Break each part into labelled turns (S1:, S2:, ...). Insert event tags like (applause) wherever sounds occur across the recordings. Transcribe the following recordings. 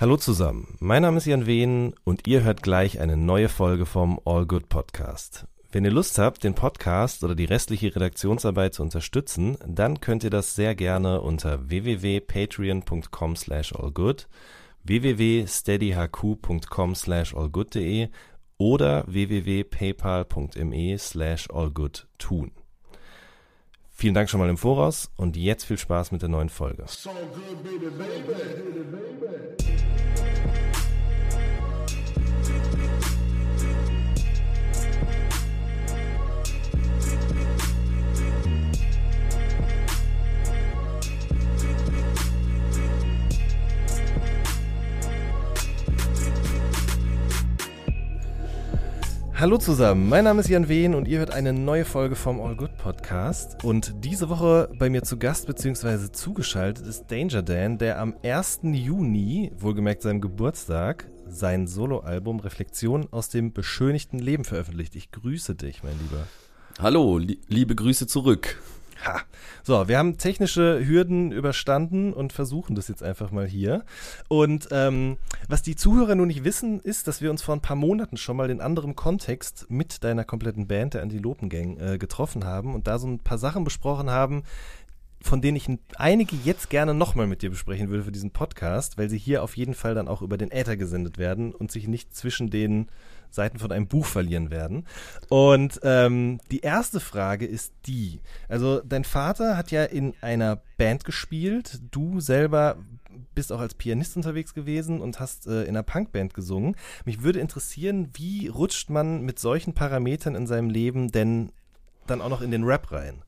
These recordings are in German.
S1: Hallo zusammen, mein Name ist Jan Wehn und ihr hört gleich eine neue Folge vom All Good Podcast. Wenn ihr Lust habt, den Podcast oder die restliche Redaktionsarbeit zu unterstützen, dann könnt ihr das sehr gerne unter www.patreon.com slash allgood, www.steadyhq.com slash allgood.de oder www.paypal.me slash allgood tun. Vielen Dank schon mal im Voraus und jetzt viel Spaß mit der neuen Folge. So good, baby, baby. Hallo zusammen, mein Name ist Jan Wehn und ihr hört eine neue Folge vom All Good Podcast. Und diese Woche bei mir zu Gast bzw. zugeschaltet ist Danger Dan, der am 1. Juni, wohlgemerkt seinem Geburtstag, sein Soloalbum Reflexion aus dem beschönigten Leben veröffentlicht. Ich grüße dich, mein Lieber.
S2: Hallo, li liebe Grüße zurück.
S1: Ha. So, wir haben technische Hürden überstanden und versuchen das jetzt einfach mal hier. Und ähm, was die Zuhörer nun nicht wissen, ist, dass wir uns vor ein paar Monaten schon mal in anderem Kontext mit deiner kompletten Band, der Antilopen Gang, äh, getroffen haben und da so ein paar Sachen besprochen haben, von denen ich einige jetzt gerne nochmal mit dir besprechen würde für diesen Podcast, weil sie hier auf jeden Fall dann auch über den Äther gesendet werden und sich nicht zwischen den Seiten von einem Buch verlieren werden. Und ähm, die erste Frage ist die. Also dein Vater hat ja in einer Band gespielt, du selber bist auch als Pianist unterwegs gewesen und hast äh, in einer Punkband gesungen. Mich würde interessieren, wie rutscht man mit solchen Parametern in seinem Leben denn dann auch noch in den Rap rein?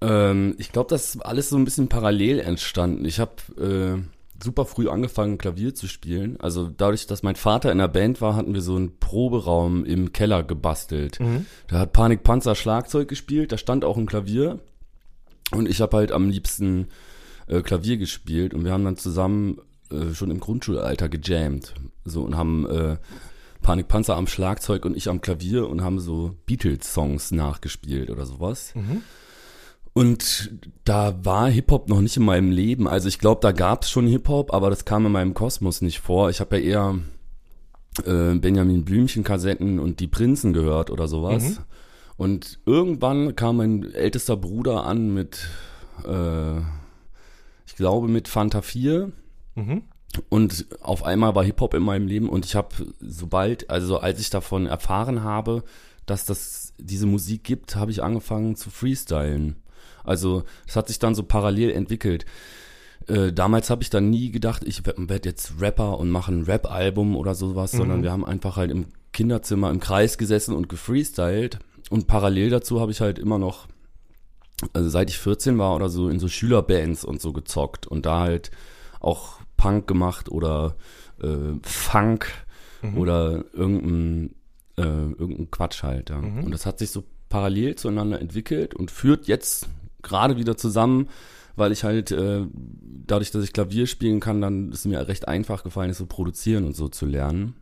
S2: Ähm, ich glaube, das ist alles so ein bisschen parallel entstanden. Ich habe äh super früh angefangen, Klavier zu spielen. Also dadurch, dass mein Vater in der Band war, hatten wir so einen Proberaum im Keller gebastelt. Mhm. Da hat Panikpanzer Schlagzeug gespielt, da stand auch ein Klavier. Und ich habe halt am liebsten äh, Klavier gespielt und wir haben dann zusammen äh, schon im Grundschulalter gejammt. So und haben äh, Panikpanzer am Schlagzeug und ich am Klavier und haben so Beatles-Songs nachgespielt oder sowas. Mhm. Und da war Hip-Hop noch nicht in meinem Leben. Also ich glaube, da gab es schon Hip-Hop, aber das kam in meinem Kosmos nicht vor. Ich habe ja eher äh, Benjamin Blümchen-Kassetten und die Prinzen gehört oder sowas. Mhm. Und irgendwann kam mein ältester Bruder an mit, äh, ich glaube, mit Fanta 4. Mhm. Und auf einmal war Hip-Hop in meinem Leben und ich habe sobald, also als ich davon erfahren habe, dass das diese Musik gibt, habe ich angefangen zu freestylen. Also es hat sich dann so parallel entwickelt. Äh, damals habe ich dann nie gedacht, ich werde jetzt Rapper und mache ein Rap-Album oder sowas, mhm. sondern wir haben einfach halt im Kinderzimmer im Kreis gesessen und gefreestylt. Und parallel dazu habe ich halt immer noch, also seit ich 14 war oder so, in so Schülerbands und so gezockt und da halt auch Punk gemacht oder äh, Funk mhm. oder irgendein, äh, irgendein Quatsch halt. Ja. Mhm. Und das hat sich so parallel zueinander entwickelt und führt jetzt gerade wieder zusammen, weil ich halt äh, dadurch, dass ich Klavier spielen kann, dann ist mir recht einfach gefallen, es zu produzieren und so zu lernen.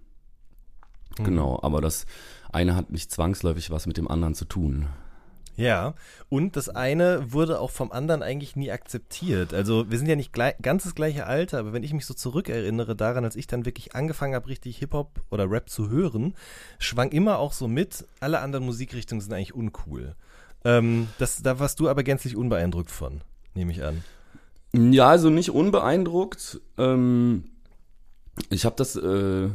S2: Mhm. Genau, aber das eine hat nicht zwangsläufig was mit dem anderen zu tun.
S1: Ja, und das eine wurde auch vom anderen eigentlich nie akzeptiert. Also wir sind ja nicht gleich, ganz das gleiche Alter, aber wenn ich mich so zurückerinnere daran, als ich dann wirklich angefangen habe, richtig Hip-Hop oder Rap zu hören, schwang immer auch so mit, alle anderen Musikrichtungen sind eigentlich uncool. Ähm, das, da warst du aber gänzlich unbeeindruckt von, nehme ich an.
S2: Ja, also nicht unbeeindruckt. Ähm, ich habe das, äh,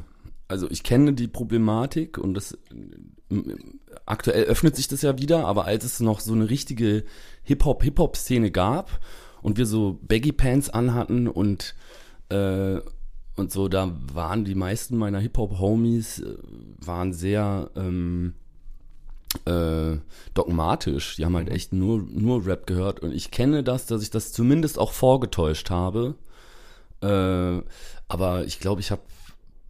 S2: also ich kenne die Problematik und das aktuell öffnet sich das ja wieder, aber als es noch so eine richtige Hip-Hop, Hip-Hop-Szene gab und wir so Baggy Pants anhatten und äh, und so, da waren die meisten meiner Hip-Hop-Homies äh, waren sehr ähm, äh, dogmatisch. Die haben halt mhm. echt nur, nur Rap gehört. Und ich kenne das, dass ich das zumindest auch vorgetäuscht habe. Äh, aber ich glaube, ich habe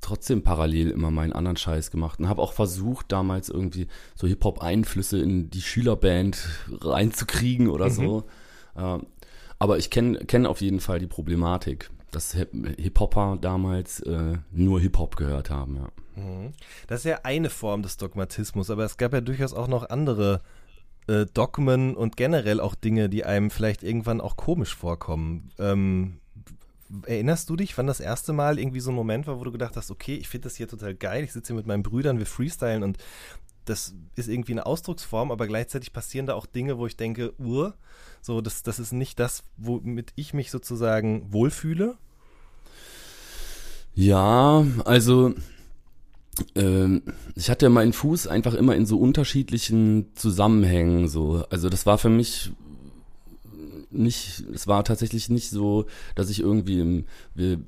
S2: trotzdem parallel immer meinen anderen Scheiß gemacht und habe auch versucht, damals irgendwie so Hip-Hop-Einflüsse in die Schülerband reinzukriegen oder mhm. so. Äh, aber ich kenne kenn auf jeden Fall die Problematik dass Hip-Hopper damals äh, nur Hip-Hop gehört haben, ja.
S1: Mhm. Das ist ja eine Form des Dogmatismus, aber es gab ja durchaus auch noch andere äh, Dogmen und generell auch Dinge, die einem vielleicht irgendwann auch komisch vorkommen. Ähm, erinnerst du dich, wann das erste Mal irgendwie so ein Moment war, wo du gedacht hast, okay, ich finde das hier total geil, ich sitze hier mit meinen Brüdern, wir freestylen und das ist irgendwie eine Ausdrucksform, aber gleichzeitig passieren da auch Dinge, wo ich denke, uh, so, das, das ist nicht das, womit ich mich sozusagen wohlfühle.
S2: Ja, also ähm, ich hatte meinen Fuß einfach immer in so unterschiedlichen Zusammenhängen so. Also das war für mich nicht, es war tatsächlich nicht so, dass ich irgendwie im, wir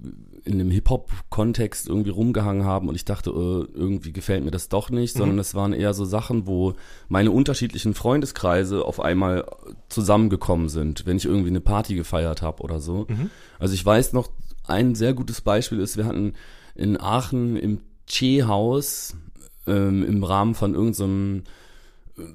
S2: in dem Hip-Hop-Kontext irgendwie rumgehangen haben und ich dachte, äh, irgendwie gefällt mir das doch nicht, mhm. sondern es waren eher so Sachen, wo meine unterschiedlichen Freundeskreise auf einmal zusammengekommen sind, wenn ich irgendwie eine Party gefeiert habe oder so. Mhm. Also ich weiß noch, ein sehr gutes Beispiel ist, wir hatten in Aachen im Che-Haus ähm, im Rahmen von irgendeinem so äh,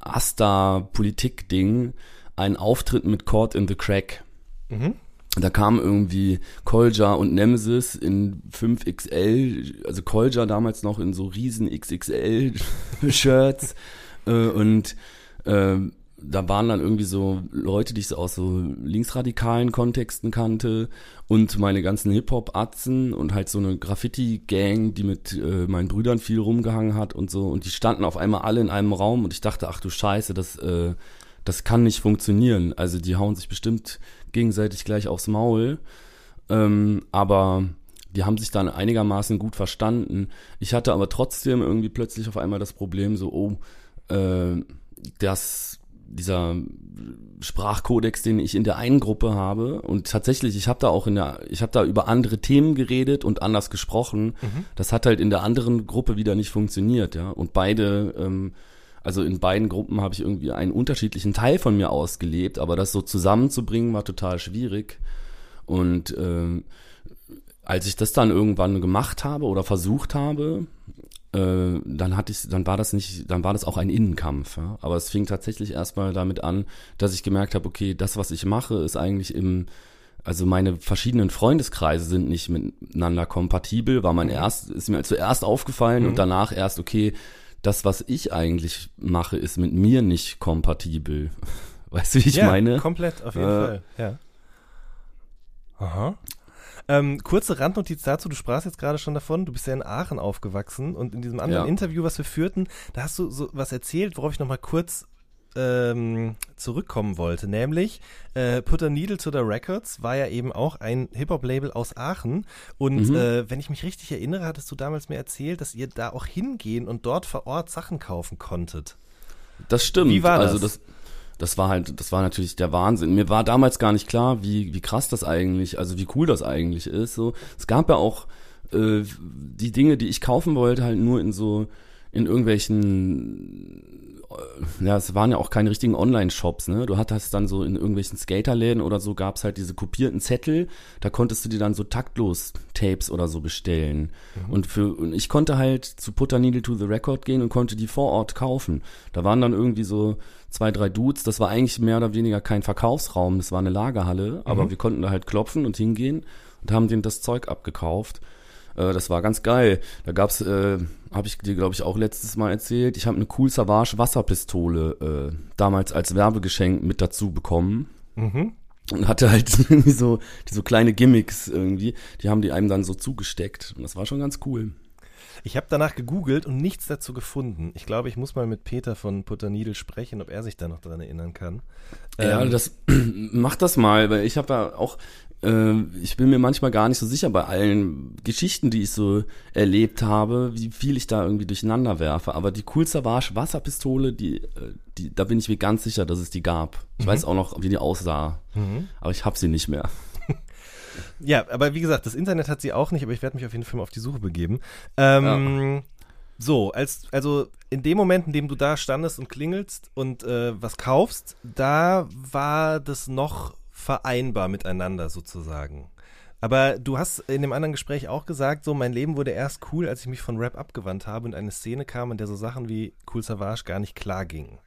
S2: Asta-Politik-Ding einen Auftritt mit Caught in the Crack. Mhm. Da kam irgendwie Kolja und Nemesis in 5XL, also Kolja damals noch in so riesen XXL-Shirts (laughs) äh, und äh, da waren dann irgendwie so Leute, die ich so aus so linksradikalen Kontexten kannte und meine ganzen Hip-Hop-Atzen und halt so eine Graffiti-Gang, die mit äh, meinen Brüdern viel rumgehangen hat und so. Und die standen auf einmal alle in einem Raum und ich dachte, ach du Scheiße, das, äh, das kann nicht funktionieren. Also die hauen sich bestimmt gegenseitig gleich aufs Maul, ähm, aber die haben sich dann einigermaßen gut verstanden. Ich hatte aber trotzdem irgendwie plötzlich auf einmal das Problem so, oh, äh, das dieser Sprachkodex, den ich in der einen Gruppe habe und tatsächlich, ich habe da auch in der, ich habe da über andere Themen geredet und anders gesprochen. Mhm. Das hat halt in der anderen Gruppe wieder nicht funktioniert, ja. Und beide, ähm, also in beiden Gruppen habe ich irgendwie einen unterschiedlichen Teil von mir ausgelebt, aber das so zusammenzubringen war total schwierig. Und ähm, als ich das dann irgendwann gemacht habe oder versucht habe, äh, dann hatte ich, dann war das nicht, dann war das auch ein Innenkampf. Ja? Aber es fing tatsächlich erstmal damit an, dass ich gemerkt habe, okay, das, was ich mache, ist eigentlich im, also meine verschiedenen Freundeskreise sind nicht miteinander kompatibel, war mein mhm. erst, ist mir zuerst aufgefallen mhm. und danach erst, okay, das, was ich eigentlich mache, ist mit mir nicht kompatibel. (laughs) Weißt du, wie ich
S1: ja,
S2: meine?
S1: Komplett, auf jeden äh, Fall, ja. Aha. Ähm, kurze Randnotiz dazu, du sprachst jetzt gerade schon davon, du bist ja in Aachen aufgewachsen und in diesem anderen ja. Interview, was wir führten, da hast du so was erzählt, worauf ich nochmal kurz ähm, zurückkommen wollte, nämlich äh, Put a Needle to the Records war ja eben auch ein Hip-Hop-Label aus Aachen und mhm. äh, wenn ich mich richtig erinnere, hattest du damals mir erzählt, dass ihr da auch hingehen und dort vor Ort Sachen kaufen konntet.
S2: Das stimmt.
S1: Wie war
S2: das?
S1: Also das
S2: das war halt, das war natürlich der Wahnsinn. Mir war damals gar nicht klar, wie, wie krass das eigentlich, also wie cool das eigentlich ist. So, es gab ja auch äh, die Dinge, die ich kaufen wollte, halt nur in so in irgendwelchen, ja, es waren ja auch keine richtigen Online-Shops, ne? Du hattest dann so in irgendwelchen Skaterläden oder so gab's halt diese kopierten Zettel, da konntest du dir dann so taktlos Tapes oder so bestellen. Mhm. Und für und ich konnte halt zu Putter Needle to the Record gehen und konnte die vor Ort kaufen. Da waren dann irgendwie so zwei, drei Dudes. Das war eigentlich mehr oder weniger kein Verkaufsraum, das war eine Lagerhalle, aber mhm. wir konnten da halt klopfen und hingehen und haben denen das Zeug abgekauft. Äh, das war ganz geil. Da gab's, äh, habe ich dir glaube ich auch letztes Mal erzählt. Ich habe eine Cool Savage Wasserpistole äh, damals als Werbegeschenk mit dazu bekommen. Mhm. Und hatte halt (laughs) irgendwie so, die so kleine Gimmicks irgendwie, die haben die einem dann so zugesteckt. Und das war schon ganz cool.
S1: Ich habe danach gegoogelt und nichts dazu gefunden. Ich glaube, ich muss mal mit Peter von Putternidel sprechen, ob er sich da noch dran erinnern kann.
S2: Ja, ähm, das (clears throat) mach das mal, weil ich habe ja auch ich bin mir manchmal gar nicht so sicher bei allen Geschichten, die ich so erlebt habe, wie viel ich da irgendwie durcheinander werfe. Aber die Cool Savage Wasserpistole, die, äh, die, da bin ich mir ganz sicher, dass es die gab. Ich mhm. weiß auch noch, wie die aussah. Mhm. Aber ich habe sie nicht mehr. (laughs)
S1: Ja, aber wie gesagt, das Internet hat sie auch nicht, aber ich werde mich auf jeden Fall mal auf die Suche begeben. Ähm, ja. So, als, also in dem Moment, in dem du da standest und klingelst und äh, was kaufst, da war das noch vereinbar miteinander sozusagen. Aber du hast in dem anderen Gespräch auch gesagt, so mein Leben wurde erst cool, als ich mich von Rap abgewandt habe und eine Szene kam, in der so Sachen wie Cool Savage gar nicht klar gingen.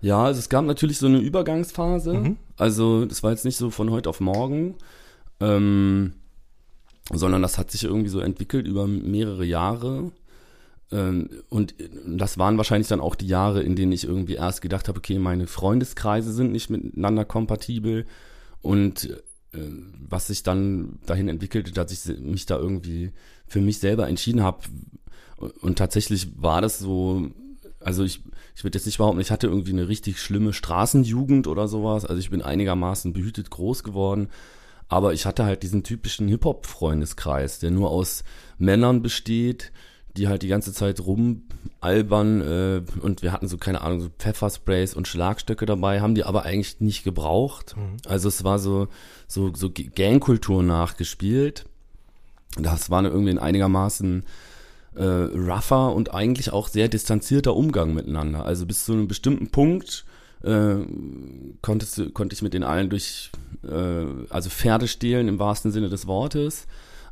S2: Ja, also es gab natürlich so eine Übergangsphase. Mhm. Also das war jetzt nicht so von heute auf morgen, ähm, sondern das hat sich irgendwie so entwickelt über mehrere Jahre. Ähm, und das waren wahrscheinlich dann auch die Jahre, in denen ich irgendwie erst gedacht habe, okay, meine Freundeskreise sind nicht miteinander kompatibel und was sich dann dahin entwickelte, dass ich mich da irgendwie für mich selber entschieden habe. Und tatsächlich war das so, also ich, ich würde jetzt nicht behaupten, ich hatte irgendwie eine richtig schlimme Straßenjugend oder sowas. Also ich bin einigermaßen behütet groß geworden. Aber ich hatte halt diesen typischen Hip-Hop-Freundeskreis, der nur aus Männern besteht, die halt die ganze Zeit rumalbern äh, und wir hatten so, keine Ahnung, so Pfeffersprays und Schlagstöcke dabei, haben die aber eigentlich nicht gebraucht. Mhm. Also es war so, so, so Gangkultur nachgespielt. Das war irgendwie ein einigermaßen äh, rougher und eigentlich auch sehr distanzierter Umgang miteinander. Also bis zu einem bestimmten Punkt äh, konntest, konnte ich mit den allen durch, äh, also Pferde stehlen im wahrsten Sinne des Wortes.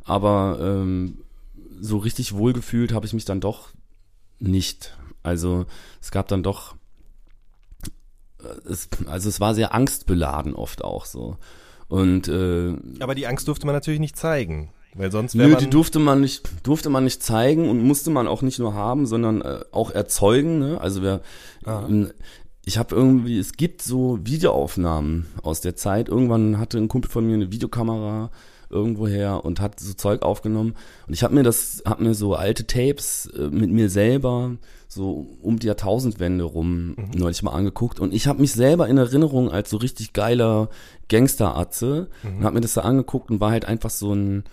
S2: Aber ähm, so richtig wohlgefühlt habe ich mich dann doch nicht. Also es gab dann doch, äh, es, also es war sehr angstbeladen oft auch so. Und äh,
S1: aber die Angst durfte man natürlich nicht zeigen, weil sonst
S2: wäre Nö, die durfte man nicht, durfte man nicht zeigen und musste man auch nicht nur haben, sondern äh, auch erzeugen. Ne? Also wer, äh, ich habe irgendwie, es gibt so Videoaufnahmen aus der Zeit. Irgendwann hatte ein Kumpel von mir eine Videokamera irgendwoher und hat so Zeug aufgenommen. Und ich habe mir das, habe mir so alte Tapes äh, mit mir selber so um die Jahrtausendwende rum mhm. neulich mal angeguckt und ich habe mich selber in Erinnerung als so richtig geiler Gangsteratze mhm. und habe mir das da angeguckt und war halt einfach so ein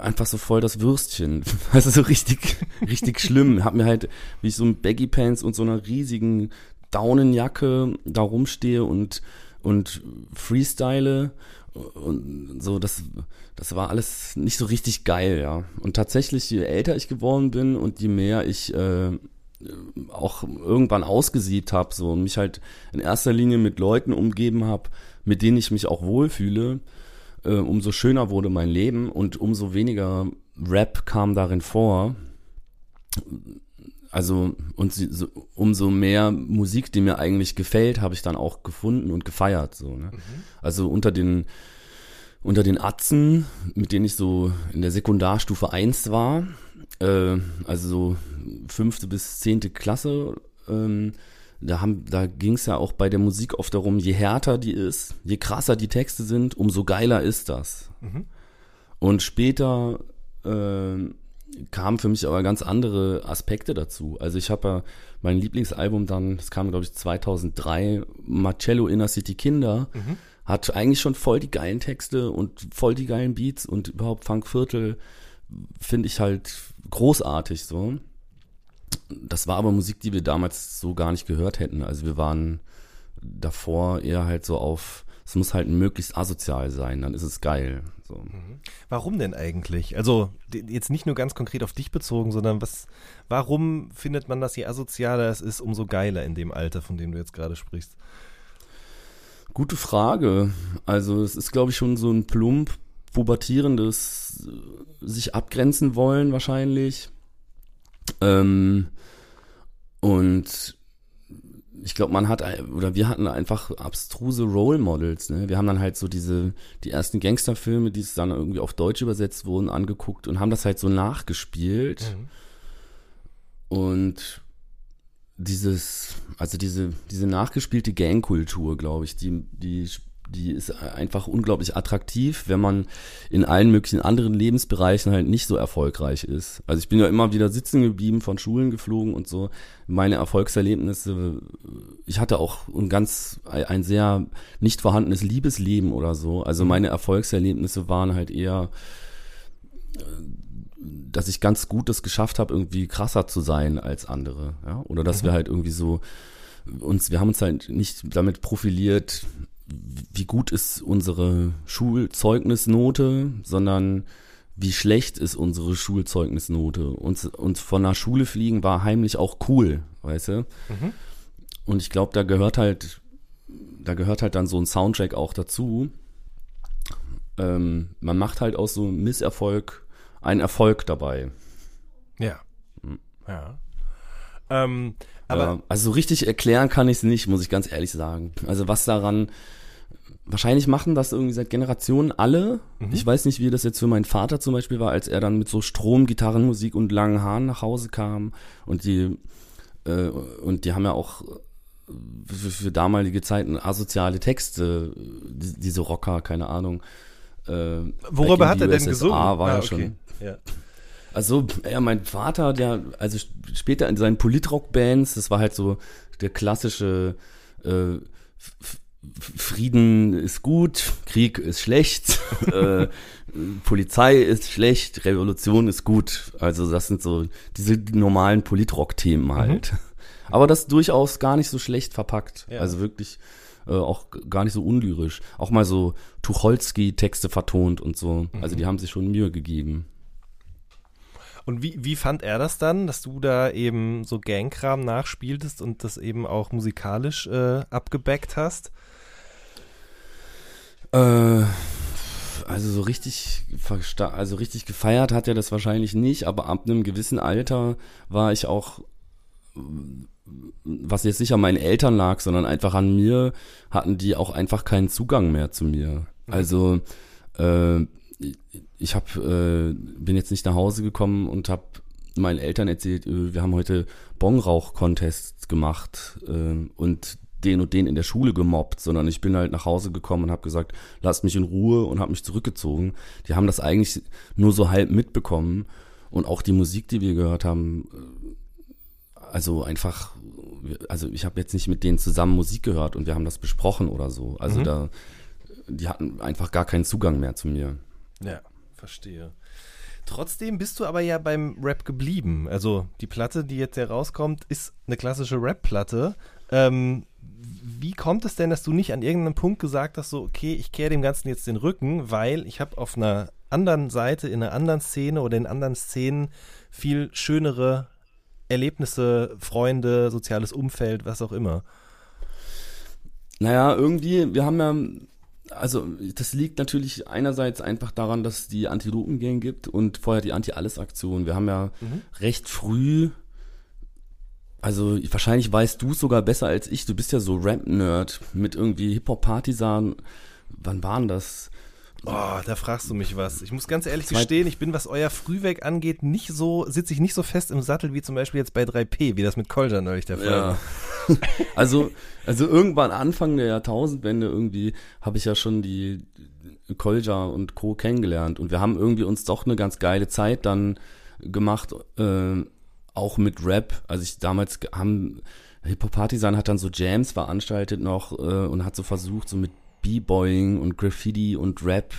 S2: einfach so voll das Würstchen. (laughs) Also so richtig, (laughs) richtig schlimm. Hab mir halt, wie ich so ein Baggy Pants und so einer riesigen Daunenjacke da rumstehe und, und freestyle und so, das, das war alles nicht so richtig geil, ja. Und tatsächlich, je älter ich geworden bin und je mehr ich äh, auch irgendwann ausgesiebt habe, so und mich halt in erster Linie mit Leuten umgeben habe, mit denen ich mich auch wohlfühle, äh, umso schöner wurde mein Leben und umso weniger Rap kam darin vor. Also und sie, so, umso mehr Musik, die mir eigentlich gefällt, habe ich dann auch gefunden und gefeiert. So, ne? Mhm. Also unter den unter den Atzen, mit denen ich so in der Sekundarstufe 1 war, äh, also so fünfte bis zehnte Klasse, ähm, da, haben, da ging es ja auch bei der Musik oft darum, je härter die ist, je krasser die Texte sind, umso geiler ist das. Mhm. Und später äh, kamen für mich aber ganz andere Aspekte dazu. Also ich habe ja mein Lieblingsalbum dann, das kam glaube ich 2003, Marcello Inner City Kinder, mhm. hat eigentlich schon voll die geilen Texte und voll die geilen Beats und überhaupt Funkviertel finde ich halt großartig so. Das war aber Musik, die wir damals so gar nicht gehört hätten. Also wir waren davor eher halt so auf, es muss halt möglichst asozial sein, dann ist es geil. So. Mhm.
S1: Warum denn eigentlich? Also jetzt nicht nur ganz konkret auf dich bezogen, sondern was, warum findet man, dass je asozialer es ist, umso geiler in dem Alter, von dem du jetzt gerade sprichst?
S2: Gute Frage. Also es ist, glaube ich, schon so ein plump pubertierendes äh, sich abgrenzen wollen wahrscheinlich. Ähm, und ich glaube, man hat, oder wir hatten einfach abstruse Role Models, ne? Wir haben dann halt so diese, die ersten Gangsterfilme, die es dann irgendwie auf Deutsch übersetzt wurden, angeguckt und haben das halt so nachgespielt. Mhm. Und dieses, also diese, diese nachgespielte Gangkultur, glaube ich, die, die die ist einfach unglaublich attraktiv, wenn man in allen möglichen anderen Lebensbereichen halt nicht so erfolgreich ist. Also ich bin ja immer wieder sitzen geblieben, von Schulen geflogen und so. Meine Erfolgserlebnisse, ich hatte auch ein ganz, ein sehr nicht vorhandenes Liebesleben oder so. Also mhm. meine Erfolgserlebnisse waren halt eher, dass ich ganz gut es geschafft habe, irgendwie krasser zu sein als andere. Ja? Oder dass mhm. wir halt irgendwie so uns, wir haben uns halt nicht damit profiliert, wie gut ist unsere Schulzeugnisnote, sondern wie schlecht ist unsere Schulzeugnisnote. Uns, uns von der Schule fliegen war heimlich auch cool, weißt du? Mhm. Und ich glaube, da gehört halt, da gehört halt dann so ein Soundtrack auch dazu. Ähm, man macht halt aus so einem Misserfolg einen Erfolg dabei.
S1: Ja. Mhm. Ja. Ähm,
S2: aber ja, also so richtig erklären kann ich es nicht, muss ich ganz ehrlich sagen. Also was daran wahrscheinlich machen das irgendwie seit Generationen alle. Mhm. Ich weiß nicht, wie das jetzt für meinen Vater zum Beispiel war, als er dann mit so Strom, Gitarrenmusik und langen Haaren nach Hause kam und die äh, und die haben ja auch für, für damalige Zeiten asoziale Texte, die, diese Rocker, keine Ahnung.
S1: Äh, Worüber hat er denn gesungen?
S2: War ah, okay. Ja. Also, ja, mein Vater, der, also später in seinen Politrock-Bands, das war halt so der klassische äh, Frieden ist gut, Krieg ist schlecht, (laughs) äh, Polizei ist schlecht, Revolution ist gut. Also das sind so diese normalen Politrock-Themen mhm. halt. Mhm. (laughs) Aber das durchaus gar nicht so schlecht verpackt. Ja. Also wirklich äh, auch gar nicht so unlyrisch. Auch mal so Tucholsky-Texte vertont und so. Mhm. Also die haben sich schon Mühe gegeben.
S1: Und wie, wie fand er das dann, dass du da eben so Gangkram nachspieltest und das eben auch musikalisch äh, abgebackt hast?
S2: Äh, also so richtig, also richtig gefeiert hat er das wahrscheinlich nicht, aber ab einem gewissen Alter war ich auch, was jetzt nicht an meinen Eltern lag, sondern einfach an mir, hatten die auch einfach keinen Zugang mehr zu mir. Also äh, ich hab, äh, bin jetzt nicht nach Hause gekommen und habe meinen Eltern erzählt, äh, wir haben heute Bongrauch-Contests gemacht äh, und den und den in der Schule gemobbt, sondern ich bin halt nach Hause gekommen und habe gesagt, lasst mich in Ruhe und habe mich zurückgezogen. Die haben das eigentlich nur so halb mitbekommen und auch die Musik, die wir gehört haben, äh, also einfach, also ich habe jetzt nicht mit denen zusammen Musik gehört und wir haben das besprochen oder so. Also mhm. da, die hatten einfach gar keinen Zugang mehr zu mir.
S1: Ja, verstehe. Trotzdem bist du aber ja beim Rap geblieben. Also die Platte, die jetzt herauskommt, ist eine klassische Rap-Platte. Ähm, wie kommt es denn, dass du nicht an irgendeinem Punkt gesagt hast, so, okay, ich kehre dem Ganzen jetzt den Rücken, weil ich habe auf einer anderen Seite, in einer anderen Szene oder in anderen Szenen viel schönere Erlebnisse, Freunde, soziales Umfeld, was auch immer?
S2: Naja, irgendwie, wir haben ja, also das liegt natürlich einerseits einfach daran, dass es die Antilopengang gibt und vorher die Anti-Alles-Aktion. Wir haben ja mhm. recht früh also wahrscheinlich weißt du sogar besser als ich. Du bist ja so Rap-Nerd mit irgendwie Hip-Hop-Partisan. Wann waren das?
S1: Oh, da fragst du mich was. Ich muss ganz ehrlich gestehen, ich bin, was euer Frühweg angeht, nicht so, sitze ich nicht so fest im Sattel wie zum Beispiel jetzt bei 3P, wie das mit Kolja neulich der Fall
S2: war. Ja. (laughs) also, also irgendwann Anfang der Jahrtausendwende irgendwie habe ich ja schon die Kolja und Co. kennengelernt und wir haben irgendwie uns doch eine ganz geile Zeit dann gemacht. Äh, auch mit Rap. Also ich damals haben Hip Hop Partisan hat dann so Jams veranstaltet noch äh, und hat so versucht so mit B-Boying und Graffiti und Rap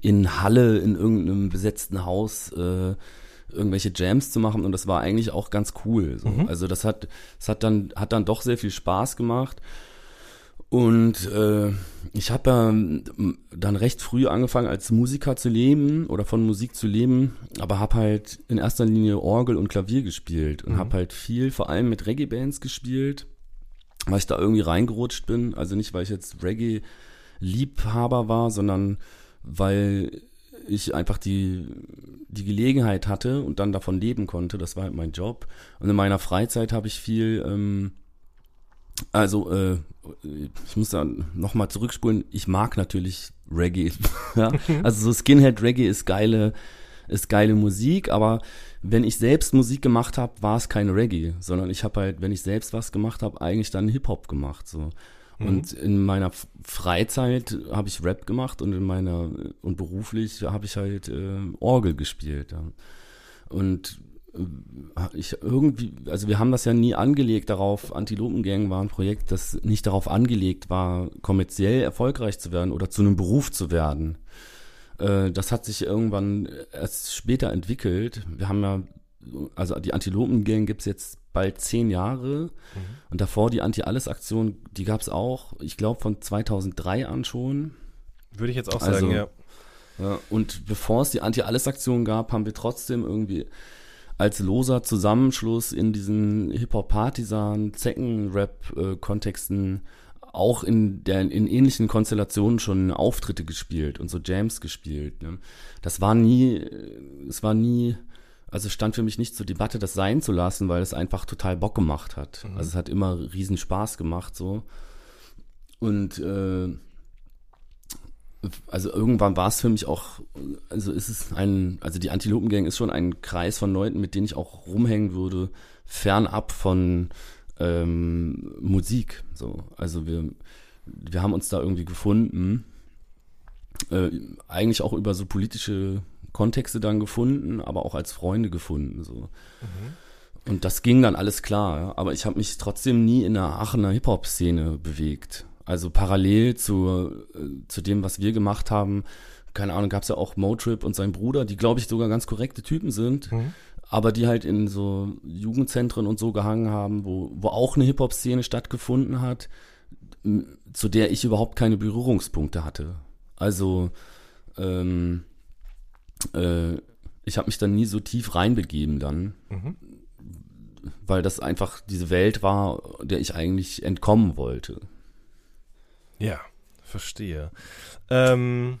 S2: in Halle in irgendeinem besetzten Haus äh, irgendwelche Jams zu machen und das war eigentlich auch ganz cool. So. Mhm. Also das hat, das hat dann, hat dann doch sehr viel Spaß gemacht. Und äh, ich habe ja dann recht früh angefangen als Musiker zu leben oder von Musik zu leben, aber habe halt in erster Linie Orgel und Klavier gespielt und mhm. habe halt viel, vor allem mit Reggae-Bands gespielt, weil ich da irgendwie reingerutscht bin. Also nicht, weil ich jetzt Reggae-Liebhaber war, sondern weil ich einfach die, die Gelegenheit hatte und dann davon leben konnte. Das war halt mein Job. Und in meiner Freizeit habe ich viel... Ähm, also, äh, ich muss da nochmal zurückspulen. Ich mag natürlich Reggae. (laughs) ja? Also so Skinhead Reggae ist geile, ist geile Musik, aber wenn ich selbst Musik gemacht habe, war es kein Reggae, sondern ich habe halt, wenn ich selbst was gemacht habe, eigentlich dann Hip Hop gemacht. So. Mhm. Und in meiner Freizeit habe ich Rap gemacht und in meiner und beruflich habe ich halt äh, Orgel gespielt. Ja. Und äh, ich irgendwie, also wir haben das ja nie angelegt darauf, Antilopengang war ein Projekt, das nicht darauf angelegt war, kommerziell erfolgreich zu werden oder zu einem Beruf zu werden. Äh, das hat sich irgendwann erst später entwickelt. Wir haben ja, also die Antilopengang gibt es jetzt bald zehn Jahre mhm. und davor die Anti-Alles-Aktion, die gab es auch, ich glaube von 2003 an schon.
S1: Würde ich jetzt auch also, sagen, ja.
S2: ja. Und bevor es die Anti-Alles-Aktion gab, haben wir trotzdem irgendwie als loser Zusammenschluss in diesen Hip-Hop-Partisan, Zecken-Rap-Kontexten auch in der in ähnlichen Konstellationen schon Auftritte gespielt und so Jams gespielt. Ne? Das war nie, es war nie, also stand für mich nicht zur Debatte, das sein zu lassen, weil es einfach total Bock gemacht hat. Mhm. Also es hat immer riesen Spaß gemacht so. Und äh, also irgendwann war es für mich auch, also ist es ein, also die Antilopengang ist schon ein Kreis von Leuten, mit denen ich auch rumhängen würde, fernab von ähm, Musik. So, also wir, wir haben uns da irgendwie gefunden, äh, eigentlich auch über so politische Kontexte dann gefunden, aber auch als Freunde gefunden. So. Mhm. Und das ging dann alles klar, ja. aber ich habe mich trotzdem nie in der Aachener Hip-Hop-Szene bewegt. Also parallel zu, äh, zu dem, was wir gemacht haben, keine Ahnung, gab es ja auch Motrip und sein Bruder, die, glaube ich, sogar ganz korrekte Typen sind, mhm. aber die halt in so Jugendzentren und so gehangen haben, wo, wo auch eine Hip-Hop-Szene stattgefunden hat, zu der ich überhaupt keine Berührungspunkte hatte. Also, ähm, äh, ich habe mich dann nie so tief reinbegeben dann, mhm. weil das einfach diese Welt war, der ich eigentlich entkommen wollte.
S1: Ja, verstehe. Ähm,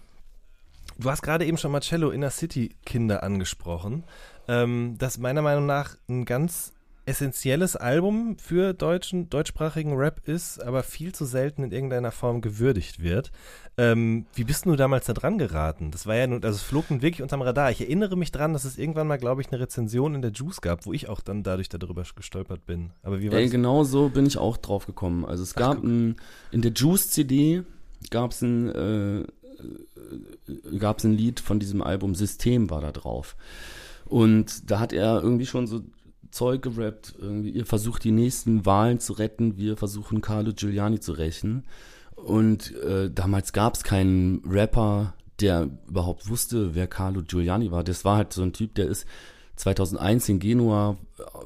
S1: du hast gerade eben schon Marcello Inner City Kinder angesprochen. Ähm, das meiner Meinung nach ein ganz essentielles Album für deutschen, deutschsprachigen Rap ist, aber viel zu selten in irgendeiner Form gewürdigt wird. Ähm, wie bist du damals da dran geraten? Das war ja nun, also es flog nun wirklich unterm Radar. Ich erinnere mich dran, dass es irgendwann mal, glaube ich, eine Rezension in der Juice gab, wo ich auch dann dadurch darüber gestolpert bin. Aber wie war
S2: Ey, genau so bin ich auch drauf gekommen. Also es Ach, gab ein, in der Juice-CD gab es ein, äh, gab's ein Lied von diesem Album System war da drauf. Und da hat er irgendwie schon so Zeug gerappt. Irgendwie, ihr versucht die nächsten Wahlen zu retten, wir versuchen Carlo Giuliani zu rächen. Und äh, damals gab es keinen Rapper, der überhaupt wusste, wer Carlo Giuliani war. Das war halt so ein Typ, der ist 2001 in Genua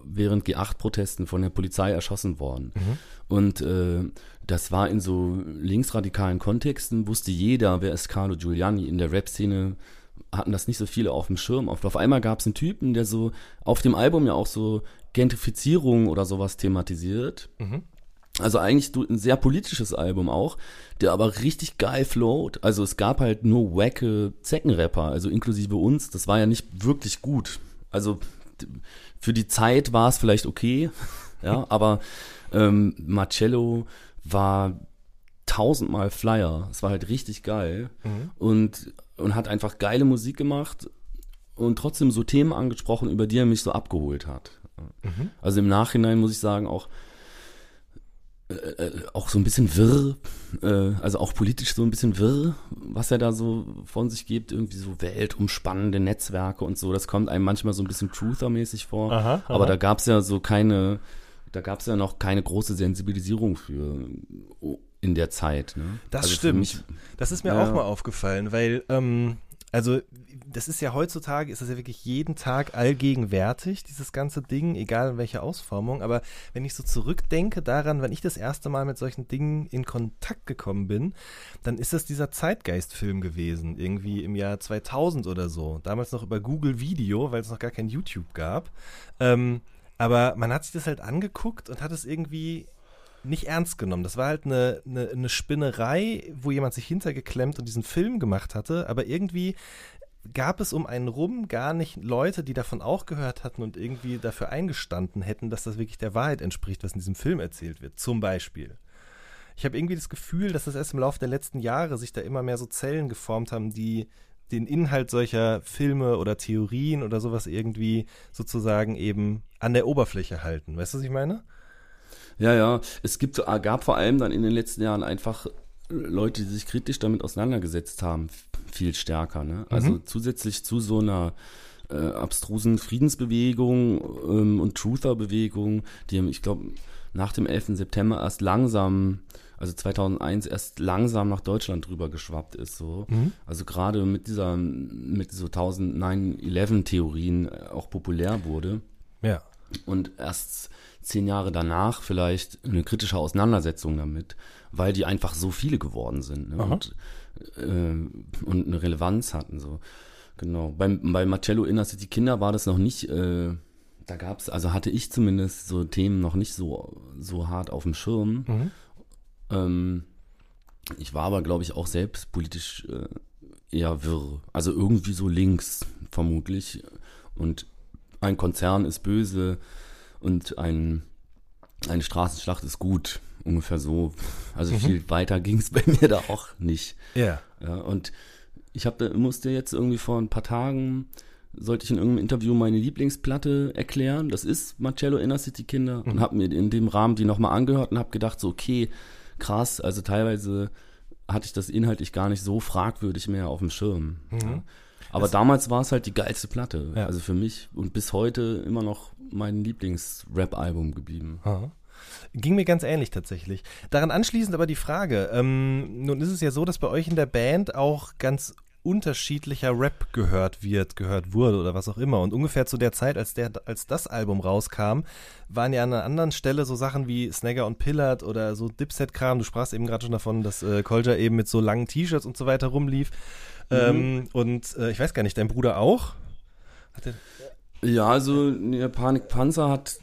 S2: während G8-Protesten von der Polizei erschossen worden. Mhm. Und äh, das war in so linksradikalen Kontexten, wusste jeder, wer ist Carlo Giuliani. In der Rap-Szene hatten das nicht so viele auf dem Schirm. Auf, auf einmal gab es einen Typen, der so auf dem Album ja auch so Gentrifizierung oder sowas thematisiert. Mhm. Also eigentlich ein sehr politisches Album auch, der aber richtig geil float. Also es gab halt nur wacke Zeckenrapper, also inklusive uns. Das war ja nicht wirklich gut. Also für die Zeit war es vielleicht okay, (laughs) ja, (laughs) aber ähm, Marcello war tausendmal Flyer. Es war halt richtig geil mhm. und, und hat einfach geile Musik gemacht und trotzdem so Themen angesprochen, über die er mich so abgeholt hat. Mhm. Also im Nachhinein muss ich sagen, auch äh, äh, auch so ein bisschen wirr, äh, also auch politisch so ein bisschen wirr, was er da so von sich gibt, irgendwie so weltumspannende Netzwerke und so. Das kommt einem manchmal so ein bisschen Truther-mäßig vor. Aha, aha. Aber da gab es ja so keine, da gab es ja noch keine große Sensibilisierung für in der Zeit. Ne?
S1: Das also stimmt. Mich, das ist mir ja. auch mal aufgefallen, weil ähm, also das ist ja heutzutage, ist das ja wirklich jeden Tag allgegenwärtig, dieses ganze Ding, egal in welcher Ausformung. Aber wenn ich so zurückdenke daran, wenn ich das erste Mal mit solchen Dingen in Kontakt gekommen bin, dann ist das dieser Zeitgeist-Film gewesen, irgendwie im Jahr 2000 oder so. Damals noch über Google Video, weil es noch gar kein YouTube gab. Ähm, aber man hat sich das halt angeguckt und hat es irgendwie nicht ernst genommen. Das war halt eine, eine, eine Spinnerei, wo jemand sich hintergeklemmt und diesen Film gemacht hatte, aber irgendwie gab es um einen rum gar nicht Leute, die davon auch gehört hatten und irgendwie dafür eingestanden hätten, dass das wirklich der Wahrheit entspricht, was in diesem Film erzählt wird. Zum Beispiel. Ich habe irgendwie das Gefühl, dass das erst im Laufe der letzten Jahre sich da immer mehr so Zellen geformt haben, die den Inhalt solcher Filme oder Theorien oder sowas irgendwie sozusagen eben an der Oberfläche halten. Weißt du, was ich meine?
S2: Ja, ja. Es gibt, äh, gab vor allem dann in den letzten Jahren einfach Leute, die sich kritisch damit auseinandergesetzt haben, viel stärker. Ne? Also mhm. zusätzlich zu so einer äh, abstrusen Friedensbewegung ähm, und Truther-Bewegung, die, ich glaube, nach dem 11. September erst langsam, also 2001 erst langsam nach Deutschland drüber geschwappt ist. So. Mhm. Also gerade mit dieser, mit so 1009-11-Theorien auch populär wurde.
S1: Ja.
S2: Und erst zehn Jahre danach vielleicht eine kritische Auseinandersetzung damit, weil die einfach so viele geworden sind ne? und, äh, und eine Relevanz hatten. So. Genau. Beim, bei Marcello Inner City Kinder war das noch nicht, äh, da gab es, also hatte ich zumindest so Themen noch nicht so, so hart auf dem Schirm. Mhm. Ähm, ich war aber, glaube ich, auch selbst politisch äh, eher wirr. Also irgendwie so links, vermutlich. Und ein Konzern ist böse und ein, eine Straßenschlacht ist gut. Ungefähr so. Also mhm. viel weiter ging es (laughs) bei mir da auch nicht.
S1: Ja.
S2: ja und ich hab, musste jetzt irgendwie vor ein paar Tagen sollte ich in irgendeinem Interview meine Lieblingsplatte erklären. Das ist Marcello Inner City Kinder mhm. und habe mir in dem Rahmen die nochmal angehört und habe gedacht, so okay, krass, also teilweise hatte ich das inhaltlich gar nicht so fragwürdig mehr auf dem Schirm. Mhm. Ja. Aber das damals war es halt die geilste Platte. Ja. Also für mich und bis heute immer noch mein Lieblings-Rap-Album geblieben.
S1: Aha. Ging mir ganz ähnlich tatsächlich. Daran anschließend aber die Frage, ähm, nun ist es ja so, dass bei euch in der Band auch ganz unterschiedlicher Rap gehört wird, gehört wurde oder was auch immer. Und ungefähr zu der Zeit, als, der, als das Album rauskam, waren ja an einer anderen Stelle so Sachen wie Snagger und Pillard oder so Dipset-Kram. Du sprachst eben gerade schon davon, dass äh, Kolja eben mit so langen T-Shirts und so weiter rumlief. Mhm. Ähm, und äh, ich weiß gar nicht, dein Bruder auch?
S2: ja, also der Panikpanzer hat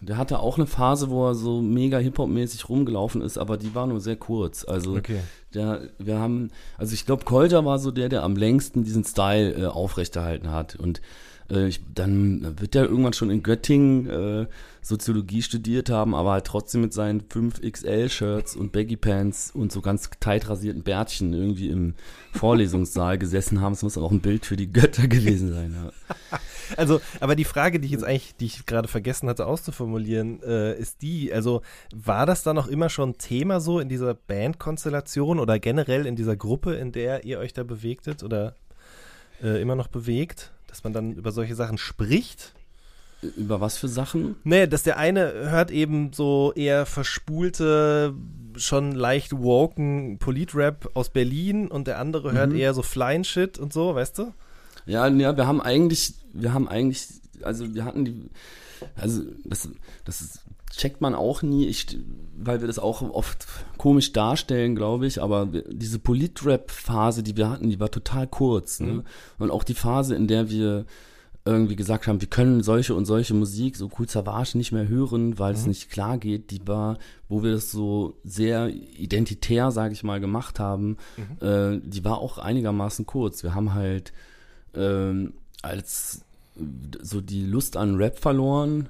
S2: der hatte auch eine Phase, wo er so mega Hip-Hop-mäßig rumgelaufen ist, aber die war nur sehr kurz. Also okay. der, wir haben, also ich glaube, Kolter war so der, der am längsten diesen Style äh, aufrechterhalten hat. Und äh, ich, dann wird er irgendwann schon in Göttingen äh, Soziologie studiert haben, aber halt trotzdem mit seinen 5XL-Shirts und Baggy-Pants und so ganz tight rasierten Bärtchen irgendwie im Vorlesungssaal gesessen haben. Es muss auch ein Bild für die Götter gewesen sein. Ja. (laughs)
S1: Also, aber die Frage, die ich jetzt eigentlich, die ich gerade vergessen hatte auszuformulieren, äh, ist die, also war das da noch immer schon Thema so in dieser Bandkonstellation oder generell in dieser Gruppe, in der ihr euch da bewegtet oder äh, immer noch bewegt, dass man dann über solche Sachen spricht?
S2: Über was für Sachen?
S1: Nee, dass der eine hört eben so eher verspulte, schon leicht woken Politrap aus Berlin und der andere hört mhm. eher so Flying Shit und so, weißt du?
S2: Ja, ja, wir haben eigentlich, wir haben eigentlich, also wir hatten die, also das, das checkt man auch nie, ich, weil wir das auch oft komisch darstellen, glaube ich, aber diese Politrap-Phase, die wir hatten, die war total kurz. Ne? Mhm. Und auch die Phase, in der wir irgendwie gesagt haben, wir können solche und solche Musik, so cool Savage, nicht mehr hören, weil mhm. es nicht klar geht, die war, wo wir das so sehr identitär, sage ich mal, gemacht haben, mhm. äh, die war auch einigermaßen kurz. Wir haben halt ähm, als so die Lust an Rap verloren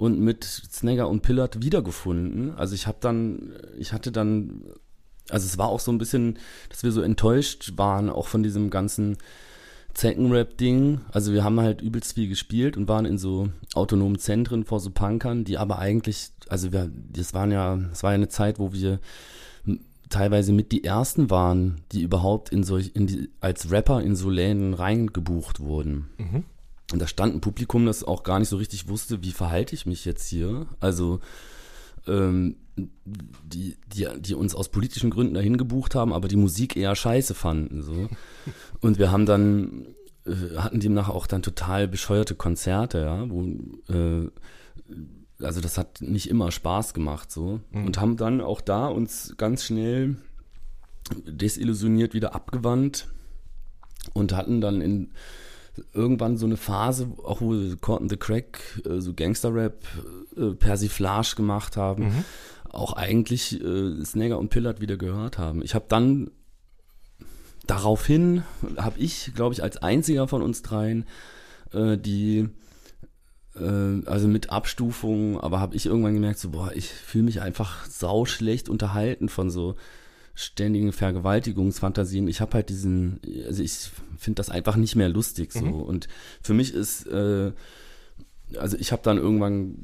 S2: und mit Snagger und Pillard wiedergefunden. Also ich habe dann, ich hatte dann, also es war auch so ein bisschen, dass wir so enttäuscht waren, auch von diesem ganzen Zeckenrap-Ding. Also wir haben halt übelst viel gespielt und waren in so autonomen Zentren vor so Punkern, die aber eigentlich, also wir, das waren ja, das war ja eine Zeit, wo wir teilweise mit die ersten waren, die überhaupt in solch, in die, als Rapper in so Läden reingebucht wurden. Mhm. Und da stand ein Publikum, das auch gar nicht so richtig wusste, wie verhalte ich mich jetzt hier. Also ähm, die, die, die uns aus politischen Gründen dahin gebucht haben, aber die Musik eher scheiße fanden. So. (laughs) Und wir haben dann, äh, hatten demnach auch dann total bescheuerte Konzerte, ja, wo äh, also das hat nicht immer Spaß gemacht so mhm. und haben dann auch da uns ganz schnell desillusioniert wieder abgewandt und hatten dann in irgendwann so eine Phase, auch wo Cotton the Crack äh, so Gangster-Rap, äh, Persiflage gemacht haben, mhm. auch eigentlich äh, Snagger und Pillard wieder gehört haben. Ich habe dann daraufhin, habe ich, glaube ich, als einziger von uns dreien äh, die äh, also mit Abstufungen, aber habe ich irgendwann gemerkt, so, boah, ich fühle mich einfach sauschlecht unterhalten von so ständigen Vergewaltigungsfantasien. Ich habe halt diesen, also ich finde das einfach nicht mehr lustig so. Mhm. Und für mich ist, äh, also ich habe dann irgendwann,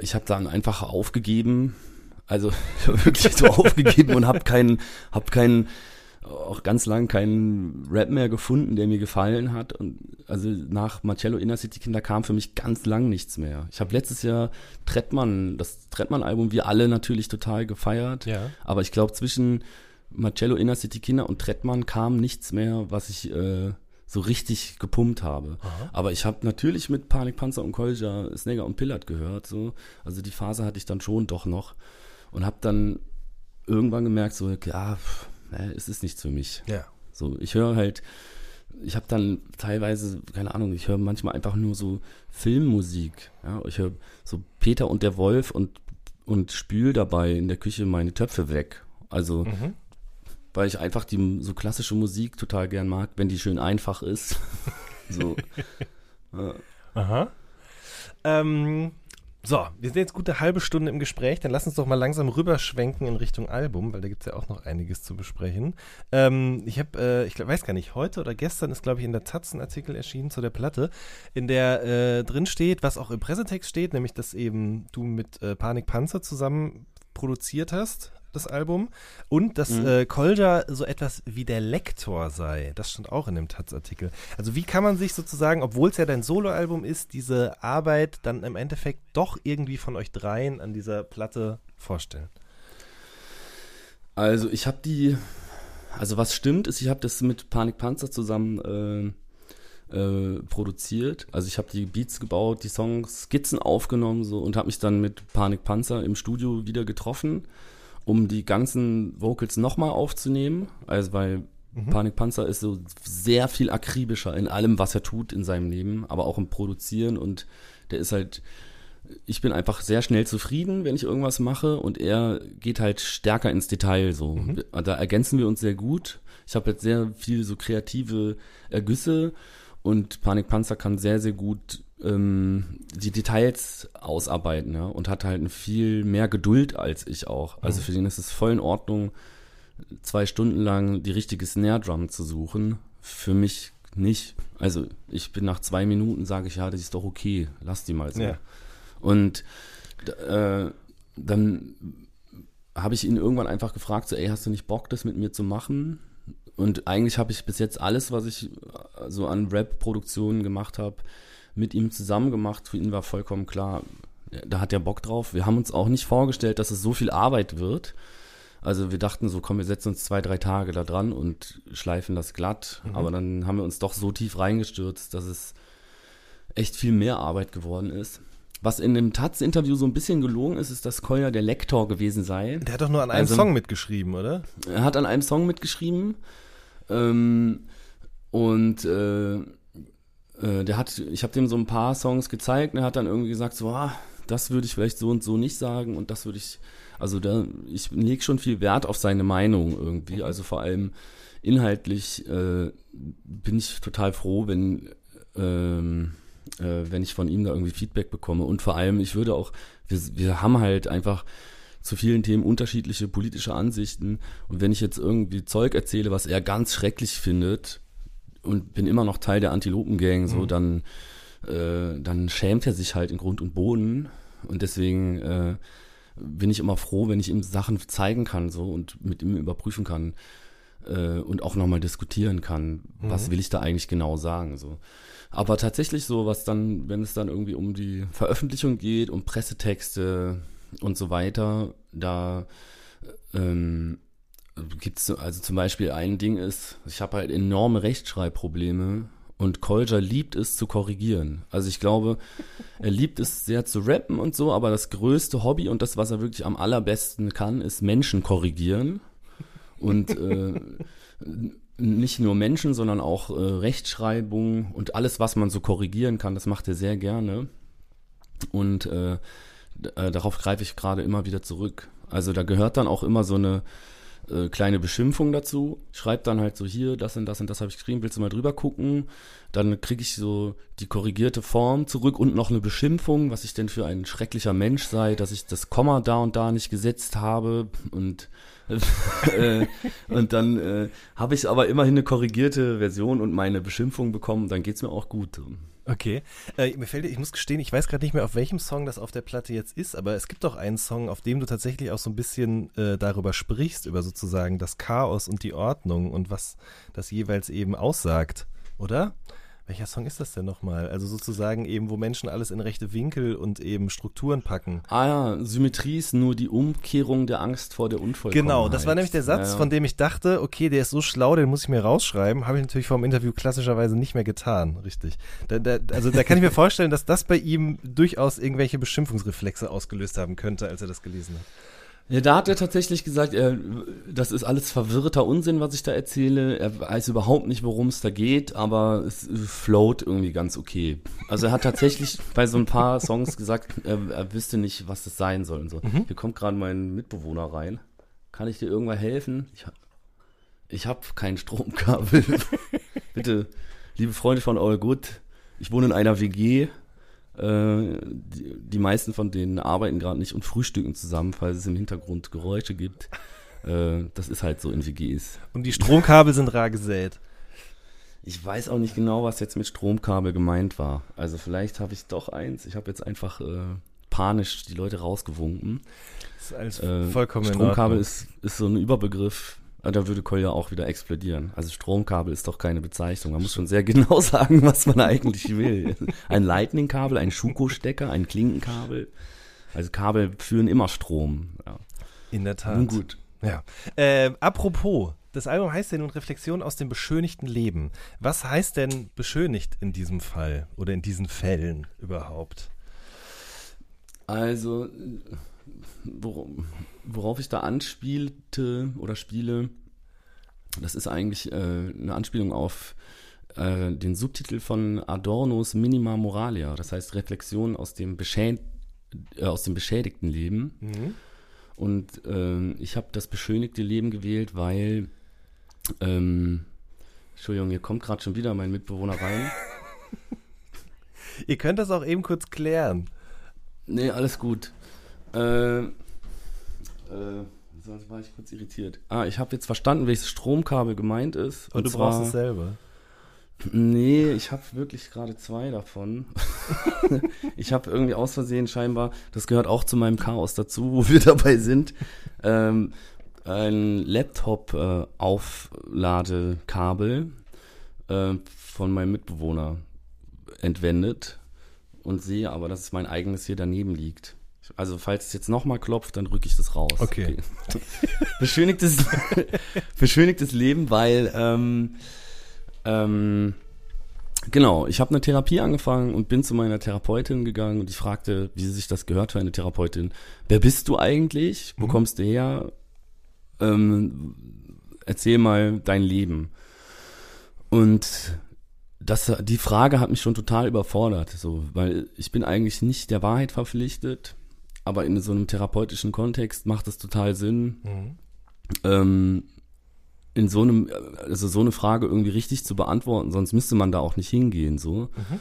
S2: ich habe dann einfach aufgegeben, also (laughs) wirklich so aufgegeben und habe keinen, habe keinen auch ganz lang keinen Rap mehr gefunden, der mir gefallen hat. Und also nach Marcello Inner City Kinder kam für mich ganz lang nichts mehr. Ich habe letztes Jahr Trettmann, das Trettmann-Album, wir alle natürlich total gefeiert. Ja. Aber ich glaube, zwischen Marcello Inner City Kinder und Trettmann kam nichts mehr, was ich äh, so richtig gepumpt habe. Aha. Aber ich habe natürlich mit Panikpanzer und Kolja, Snagger und Pillard gehört. So. Also die Phase hatte ich dann schon doch noch. Und habe dann irgendwann gemerkt, so, ja, pff, äh, es ist nichts für mich. Ja. So, ich höre halt, ich habe dann teilweise, keine Ahnung, ich höre manchmal einfach nur so Filmmusik. Ja, ich höre so Peter und der Wolf und, und spül dabei in der Küche meine Töpfe weg. Also, mhm. weil ich einfach die so klassische Musik total gern mag, wenn die schön einfach ist. (laughs) so.
S1: ja. (laughs) Aha. Ähm, So, wir sind jetzt gute halbe Stunde im Gespräch. Dann lass uns doch mal langsam rüberschwenken in Richtung Album, weil da gibt es ja auch noch einiges zu besprechen. Ähm, ich habe, äh, ich glaub, weiß gar nicht, heute oder gestern ist, glaube ich, in der Taz ein Artikel erschienen zu der Platte, in der äh, drin steht, was auch im Pressetext steht, nämlich, dass eben du mit äh, Panik Panzer zusammen produziert hast das Album. Und dass mhm. äh, Kolja so etwas wie der Lektor sei. Das stand auch in dem Taz-Artikel. Also wie kann man sich sozusagen, obwohl es ja dein Soloalbum ist, diese Arbeit dann im Endeffekt doch irgendwie von euch dreien an dieser Platte vorstellen?
S2: Also ich habe die, also was stimmt ist, ich habe das mit Panik Panzer zusammen äh, äh, produziert. Also ich habe die Beats gebaut, die Songs, Skizzen aufgenommen so und habe mich dann mit Panik Panzer im Studio wieder getroffen um die ganzen Vocals nochmal aufzunehmen. Also weil mhm. Panik Panzer ist so sehr viel akribischer in allem, was er tut in seinem Leben, aber auch im Produzieren und der ist halt, ich bin einfach sehr schnell zufrieden, wenn ich irgendwas mache und er geht halt stärker ins Detail so. Mhm. Da ergänzen wir uns sehr gut. Ich habe jetzt sehr viel so kreative Ergüsse und Panik Panzer kann sehr, sehr gut die Details ausarbeiten ja, und hat halt viel mehr Geduld als ich auch. Also mhm. für den ist es voll in Ordnung, zwei Stunden lang die richtige Snare Drum zu suchen. Für mich nicht. Also ich bin nach zwei Minuten, sage ich, ja, das ist doch okay, lass die mal so. Ja. Und äh, dann habe ich ihn irgendwann einfach gefragt, so, ey, hast du nicht Bock, das mit mir zu machen? Und eigentlich habe ich bis jetzt alles, was ich so an Rap-Produktionen gemacht habe, mit ihm zusammen gemacht. Für ihn war vollkommen klar, da hat er Bock drauf. Wir haben uns auch nicht vorgestellt, dass es so viel Arbeit wird. Also wir dachten so, komm, wir setzen uns zwei, drei Tage da dran und schleifen das glatt. Mhm. Aber dann haben wir uns doch so tief reingestürzt, dass es echt viel mehr Arbeit geworden ist. Was in dem Taz-Interview so ein bisschen gelogen ist, ist, dass Kolja der Lektor gewesen sei.
S1: Der hat doch nur an einem also, Song mitgeschrieben, oder?
S2: Er hat an einem Song mitgeschrieben. Ähm, und äh, äh, der hat, ich habe dem so ein paar Songs gezeigt und er hat dann irgendwie gesagt, so, ah, das würde ich vielleicht so und so nicht sagen und das würde ich, also da, ich lege schon viel Wert auf seine Meinung irgendwie, also vor allem inhaltlich äh, bin ich total froh, wenn, ähm, äh, wenn ich von ihm da irgendwie Feedback bekomme. Und vor allem, ich würde auch, wir, wir haben halt einfach zu vielen Themen unterschiedliche politische Ansichten. Und wenn ich jetzt irgendwie Zeug erzähle, was er ganz schrecklich findet, und bin immer noch Teil der Antilopen-Gang, so, mhm. dann, äh, dann schämt er sich halt in Grund und Boden. Und deswegen äh, bin ich immer froh, wenn ich ihm Sachen zeigen kann, so, und mit ihm überprüfen kann äh, und auch nochmal diskutieren kann, mhm. was will ich da eigentlich genau sagen, so. Aber tatsächlich so, was dann, wenn es dann irgendwie um die Veröffentlichung geht, um Pressetexte und so weiter, da ähm, gibt es also zum Beispiel ein Ding ist, ich habe halt enorme Rechtschreibprobleme und Kolja liebt es zu korrigieren. Also ich glaube, er liebt es sehr zu rappen und so, aber das größte Hobby und das, was er wirklich am allerbesten kann, ist Menschen korrigieren. Und äh, nicht nur Menschen, sondern auch äh, Rechtschreibung und alles, was man so korrigieren kann, das macht er sehr gerne. Und äh, äh darauf greife ich gerade immer wieder zurück. Also da gehört dann auch immer so eine äh, kleine Beschimpfung dazu, schreibt dann halt so hier, das und das und das habe ich geschrieben, willst du mal drüber gucken? Dann kriege ich so die korrigierte Form zurück und noch eine Beschimpfung, was ich denn für ein schrecklicher Mensch sei, dass ich das Komma da und da nicht gesetzt habe und (laughs) äh, und dann äh, habe ich aber immerhin eine korrigierte Version und meine Beschimpfung bekommen, dann geht es mir auch gut.
S1: Okay. Äh, mir fällt, ich muss gestehen, ich weiß gerade nicht mehr, auf welchem Song das auf der Platte jetzt ist, aber es gibt doch einen Song, auf dem du tatsächlich auch so ein bisschen äh, darüber sprichst, über sozusagen das Chaos und die Ordnung und was das jeweils eben aussagt, oder? Welcher Song ist das denn nochmal? Also sozusagen eben, wo Menschen alles in rechte Winkel und eben Strukturen packen.
S2: Ah ja, Symmetrie ist nur die Umkehrung der Angst vor der Unvollkommenheit.
S1: Genau, das war nämlich der Satz, ja, ja. von dem ich dachte, okay, der ist so schlau, den muss ich mir rausschreiben. Habe ich natürlich vor dem Interview klassischerweise nicht mehr getan, richtig. Da, da, also da kann ich mir vorstellen, dass das bei ihm durchaus irgendwelche Beschimpfungsreflexe ausgelöst haben könnte, als er das gelesen hat.
S2: Ja, da hat er tatsächlich gesagt, er, das ist alles verwirrter Unsinn, was ich da erzähle. Er weiß überhaupt nicht, worum es da geht, aber es float irgendwie ganz okay. Also er hat tatsächlich (laughs) bei so ein paar Songs gesagt, er, er wüsste nicht, was das sein soll und so. Mhm. Hier kommt gerade mein Mitbewohner rein. Kann ich dir irgendwann helfen? Ich, ich habe kein Stromkabel. (laughs) Bitte, liebe Freunde von All Good, ich wohne in einer WG Äh, die, die meisten von denen arbeiten gerade nicht und frühstücken zusammen, falls es im Hintergrund Geräusche gibt. Äh, das ist halt so in WGs.
S1: Und die Stromkabel sind rar gesät.
S2: Ich weiß auch nicht genau, was jetzt mit Stromkabel gemeint war. Also vielleicht habe ich doch eins. Ich habe jetzt einfach äh, panisch die Leute rausgewunken.
S1: Das ist alles
S2: Äh,
S1: vollkommen
S2: Stromkabel ist, ist so ein Überbegriff. Ah, Da würde Kolja auch wieder explodieren. Also Stromkabel ist doch keine Bezeichnung. Man muss schon sehr (laughs) genau sagen, was man eigentlich will. Ein Lightning-Kabel, ein Schuko-Stecker, ein Klinkenkabel. Also Kabel führen immer Strom. Ja.
S1: In der Tat.
S2: Nun gut.
S1: Ja. Äh, apropos, das Album heißt ja nun Reflexion aus dem beschönigten Leben. Was heißt denn beschönigt in diesem Fall oder in diesen Fällen überhaupt?
S2: Also, wor worauf ich da anspielte oder spiele, das ist eigentlich äh, eine Anspielung auf äh, den Subtitel von Adornos Minima Moralia, das heißt Reflexion aus dem, beschä äh, aus dem beschädigten Leben.
S1: Mhm.
S2: Und ähm, ich habe das beschönigte Leben gewählt, weil, ähm, Entschuldigung, hier kommt gerade schon wieder mein Mitbewohner rein. (laughs)
S1: Ihr könnt das auch eben kurz klären.
S2: Nee, alles gut. Äh, äh, sonst war ich kurz irritiert. Ah, ich habe jetzt verstanden, welches Stromkabel gemeint ist.
S1: Und, du brauchst es selber.
S2: Nee, ich habe wirklich gerade zwei davon. (laughs) ich habe irgendwie aus Versehen scheinbar, das gehört auch zu meinem Chaos dazu, wo wir (laughs) dabei sind, ähm, ein Laptop-Aufladekabel äh, von meinem Mitbewohner entwendet und sehe aber, dass es mein eigenes hier daneben liegt. Also falls es jetzt nochmal klopft, dann drücke ich das raus.
S1: Okay. (laughs)
S2: beschönigtes, (laughs) beschönigtes Leben, weil ähm, ähm, genau, ich habe eine Therapie angefangen und bin zu meiner Therapeutin gegangen und ich fragte, wie sich das gehört für eine Therapeutin. Wer bist du eigentlich? Wo
S1: Mhm.
S2: kommst du her? Ähm, erzähl mal dein Leben. Und das, die Frage hat mich schon total überfordert, so, weil ich bin eigentlich nicht der Wahrheit verpflichtet, aber in so einem therapeutischen Kontext macht es total Sinn,
S1: Mhm.
S2: ähm, in so einem, also so eine Frage irgendwie richtig zu beantworten, sonst müsste man da auch nicht hingehen, so.
S1: Mhm.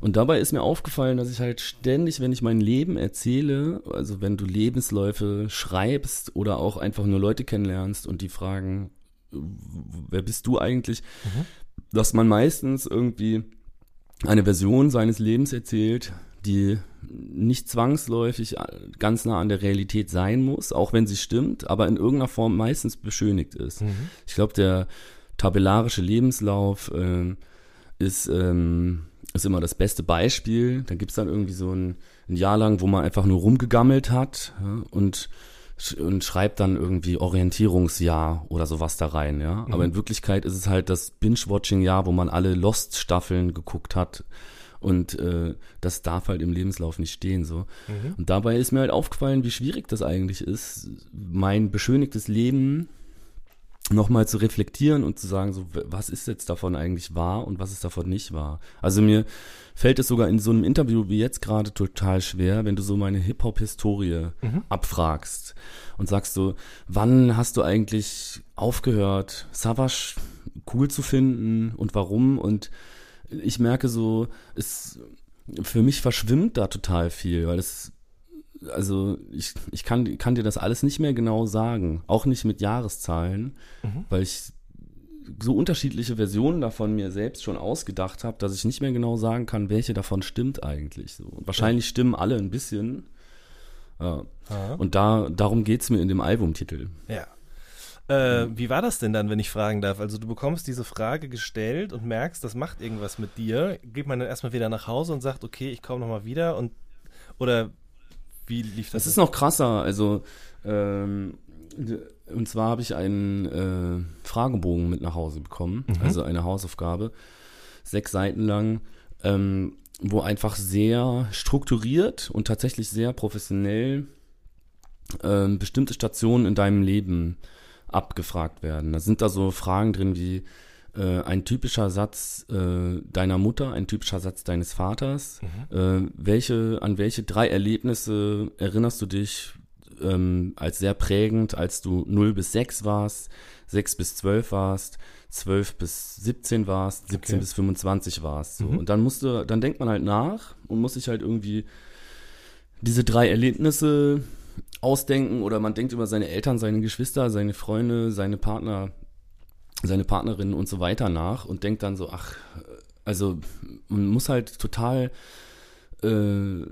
S2: Und dabei ist mir aufgefallen, dass ich halt ständig, wenn ich mein Leben erzähle, also wenn du Lebensläufe schreibst oder auch einfach nur Leute kennenlernst und die fragen, wer bist du eigentlich,
S1: Mhm.
S2: dass man meistens irgendwie eine Version seines Lebens erzählt, die nicht zwangsläufig ganz nah an der Realität sein muss, auch wenn sie stimmt, aber in irgendeiner Form meistens beschönigt ist.
S1: Mhm.
S2: Ich glaube, der tabellarische Lebenslauf ähm, ist, ähm, ist immer das beste Beispiel. Da gibt's dann irgendwie so ein, ein Jahr lang, wo man einfach nur rumgegammelt hat ja, und, und schreibt dann irgendwie Orientierungsjahr oder sowas da rein. Ja? Aber in Wirklichkeit ist es halt das Binge-Watching-Jahr, wo man alle Lost-Staffeln geguckt hat. Und äh, das darf halt im Lebenslauf nicht stehen. so.
S1: Mhm.
S2: Und dabei ist mir halt aufgefallen, wie schwierig das eigentlich ist, mein beschönigtes Leben nochmal zu reflektieren und zu sagen, so, was ist jetzt davon eigentlich wahr und was ist davon nicht wahr. Also mir fällt es sogar in so einem Interview wie jetzt gerade total schwer, wenn du so meine Hip-Hop-Historie
S1: Mhm.
S2: abfragst und sagst so, wann hast du eigentlich aufgehört, Savage cool zu finden und warum? Und ich merke so, es für mich verschwimmt da total viel, weil es also ich, ich kann, kann dir das alles nicht mehr genau sagen, auch nicht mit Jahreszahlen,
S1: Mhm.
S2: weil ich so unterschiedliche Versionen davon mir selbst schon ausgedacht habe, dass ich nicht mehr genau sagen kann, welche davon stimmt eigentlich. So. Und wahrscheinlich stimmen alle ein bisschen. Ja. Und da, darum geht's mir in dem Albumtitel.
S1: Ja. Äh, wie war das denn dann, wenn ich fragen darf? Also du bekommst diese Frage gestellt und merkst, das macht irgendwas mit dir. Geht man dann erstmal wieder nach Hause und sagt, okay, ich komme nochmal wieder und oder wie lief das?
S2: Das ist noch krasser. Also, ähm, und zwar habe ich einen äh, Fragebogen mit nach Hause bekommen,
S1: Mhm.
S2: also eine Hausaufgabe, sechs Seiten lang, ähm, wo einfach sehr strukturiert und tatsächlich sehr professionell ähm, bestimmte Stationen in deinem Leben abgefragt werden. Da sind da so Fragen drin wie äh, ein typischer Satz äh, deiner Mutter, ein typischer Satz deines Vaters. Äh, welche, an welche drei Erlebnisse erinnerst du dich ähm, als sehr prägend, als du 0 bis 6 warst, 6 bis 12 warst, 12 bis 17 warst, 17
S1: Okay.
S2: bis 25 warst. So.
S1: Mhm.
S2: Und dann musste, dann denkt man halt nach und muss sich halt irgendwie diese drei Erlebnisse ausdenken oder man denkt über seine Eltern, seine Geschwister, seine Freunde, seine Partner, seine Partnerinnen und so weiter nach und denkt dann so, ach, also man muss halt total, äh,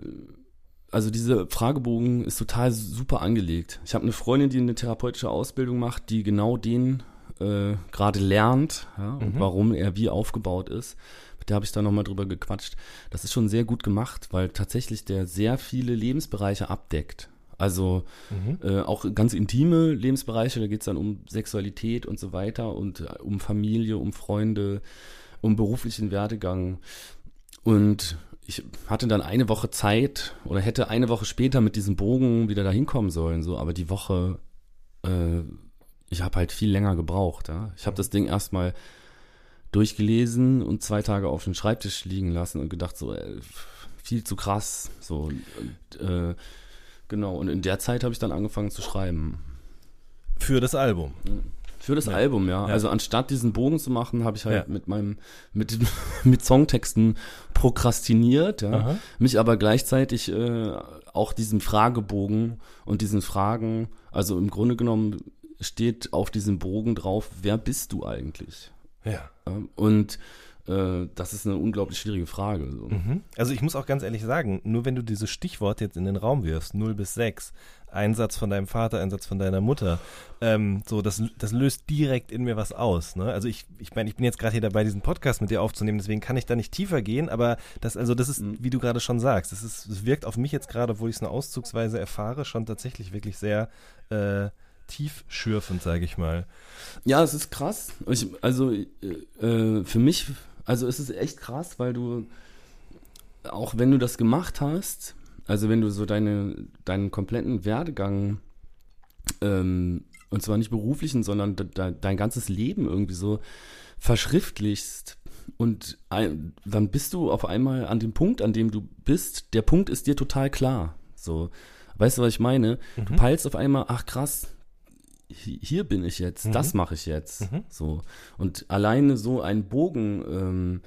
S2: also dieser Fragebogen ist total super angelegt. Ich habe eine Freundin, die eine therapeutische Ausbildung macht, die genau den äh, gerade lernt ja, und
S1: Mhm.
S2: warum er wie aufgebaut ist. Mit der habe ich da nochmal drüber gequatscht. Das ist schon sehr gut gemacht, weil tatsächlich der sehr viele Lebensbereiche abdeckt. Also
S1: Mhm.
S2: äh, auch ganz intime Lebensbereiche, da geht es dann um Sexualität und so weiter und äh, um Familie, um Freunde, um beruflichen Werdegang. Und ich hatte dann eine Woche Zeit oder hätte eine Woche später mit diesem Bogen wieder dahin kommen sollen, so, aber die Woche, äh, ich habe halt viel länger gebraucht. Ja? Ich habe das Ding erstmal durchgelesen und zwei Tage auf den Schreibtisch liegen lassen und gedacht, so, äh, viel zu krass. So, und, äh, genau, und in der Zeit habe ich dann angefangen zu schreiben.
S1: Für das Album.
S2: Für das
S1: Ja.
S2: Album, ja.
S1: Ja.
S2: Also anstatt diesen Bogen zu machen, habe ich halt
S1: Ja.
S2: mit meinem, mit, (laughs) mit Songtexten prokrastiniert. Mich aber gleichzeitig äh, auch diesen Fragebogen und diesen Fragen, also im Grunde genommen steht auf diesem Bogen drauf, wer bist du eigentlich?
S1: Ja.
S2: Und das ist eine unglaublich schwierige Frage. So.
S1: Mhm. Also ich muss auch ganz ehrlich sagen, nur wenn du dieses Stichwort jetzt in den Raum wirfst, 0 bis 6, Einsatz von deinem Vater, Einsatz von deiner Mutter, ähm, so, das, das löst direkt in mir was aus. Ne? Also ich, ich meine, ich bin jetzt gerade hier dabei, diesen Podcast mit dir aufzunehmen, deswegen kann ich da nicht tiefer gehen, aber das, also das ist,
S2: Mhm.
S1: wie du gerade schon sagst, das ist, wirkt auf mich jetzt gerade, obwohl ich es nur auszugsweise erfahre, schon tatsächlich wirklich sehr äh, tiefschürfend, sage ich mal.
S2: Ja, es ist krass. Ich, also äh, äh, für mich, also es ist echt krass, weil du, auch wenn du das gemacht hast, also wenn du so deine, deinen kompletten Werdegang, ähm, und zwar nicht beruflichen, sondern de, de, dein ganzes Leben irgendwie so verschriftlichst und ein, dann bist du auf einmal an dem Punkt, an dem du bist, der Punkt ist dir total klar. So, weißt du, was ich meine? Du
S1: Mhm.
S2: peilst auf einmal, ach krass, hier bin ich jetzt,
S1: Mhm.
S2: das mache ich jetzt.
S1: Mhm.
S2: So. Und alleine so einen Bogen ähm,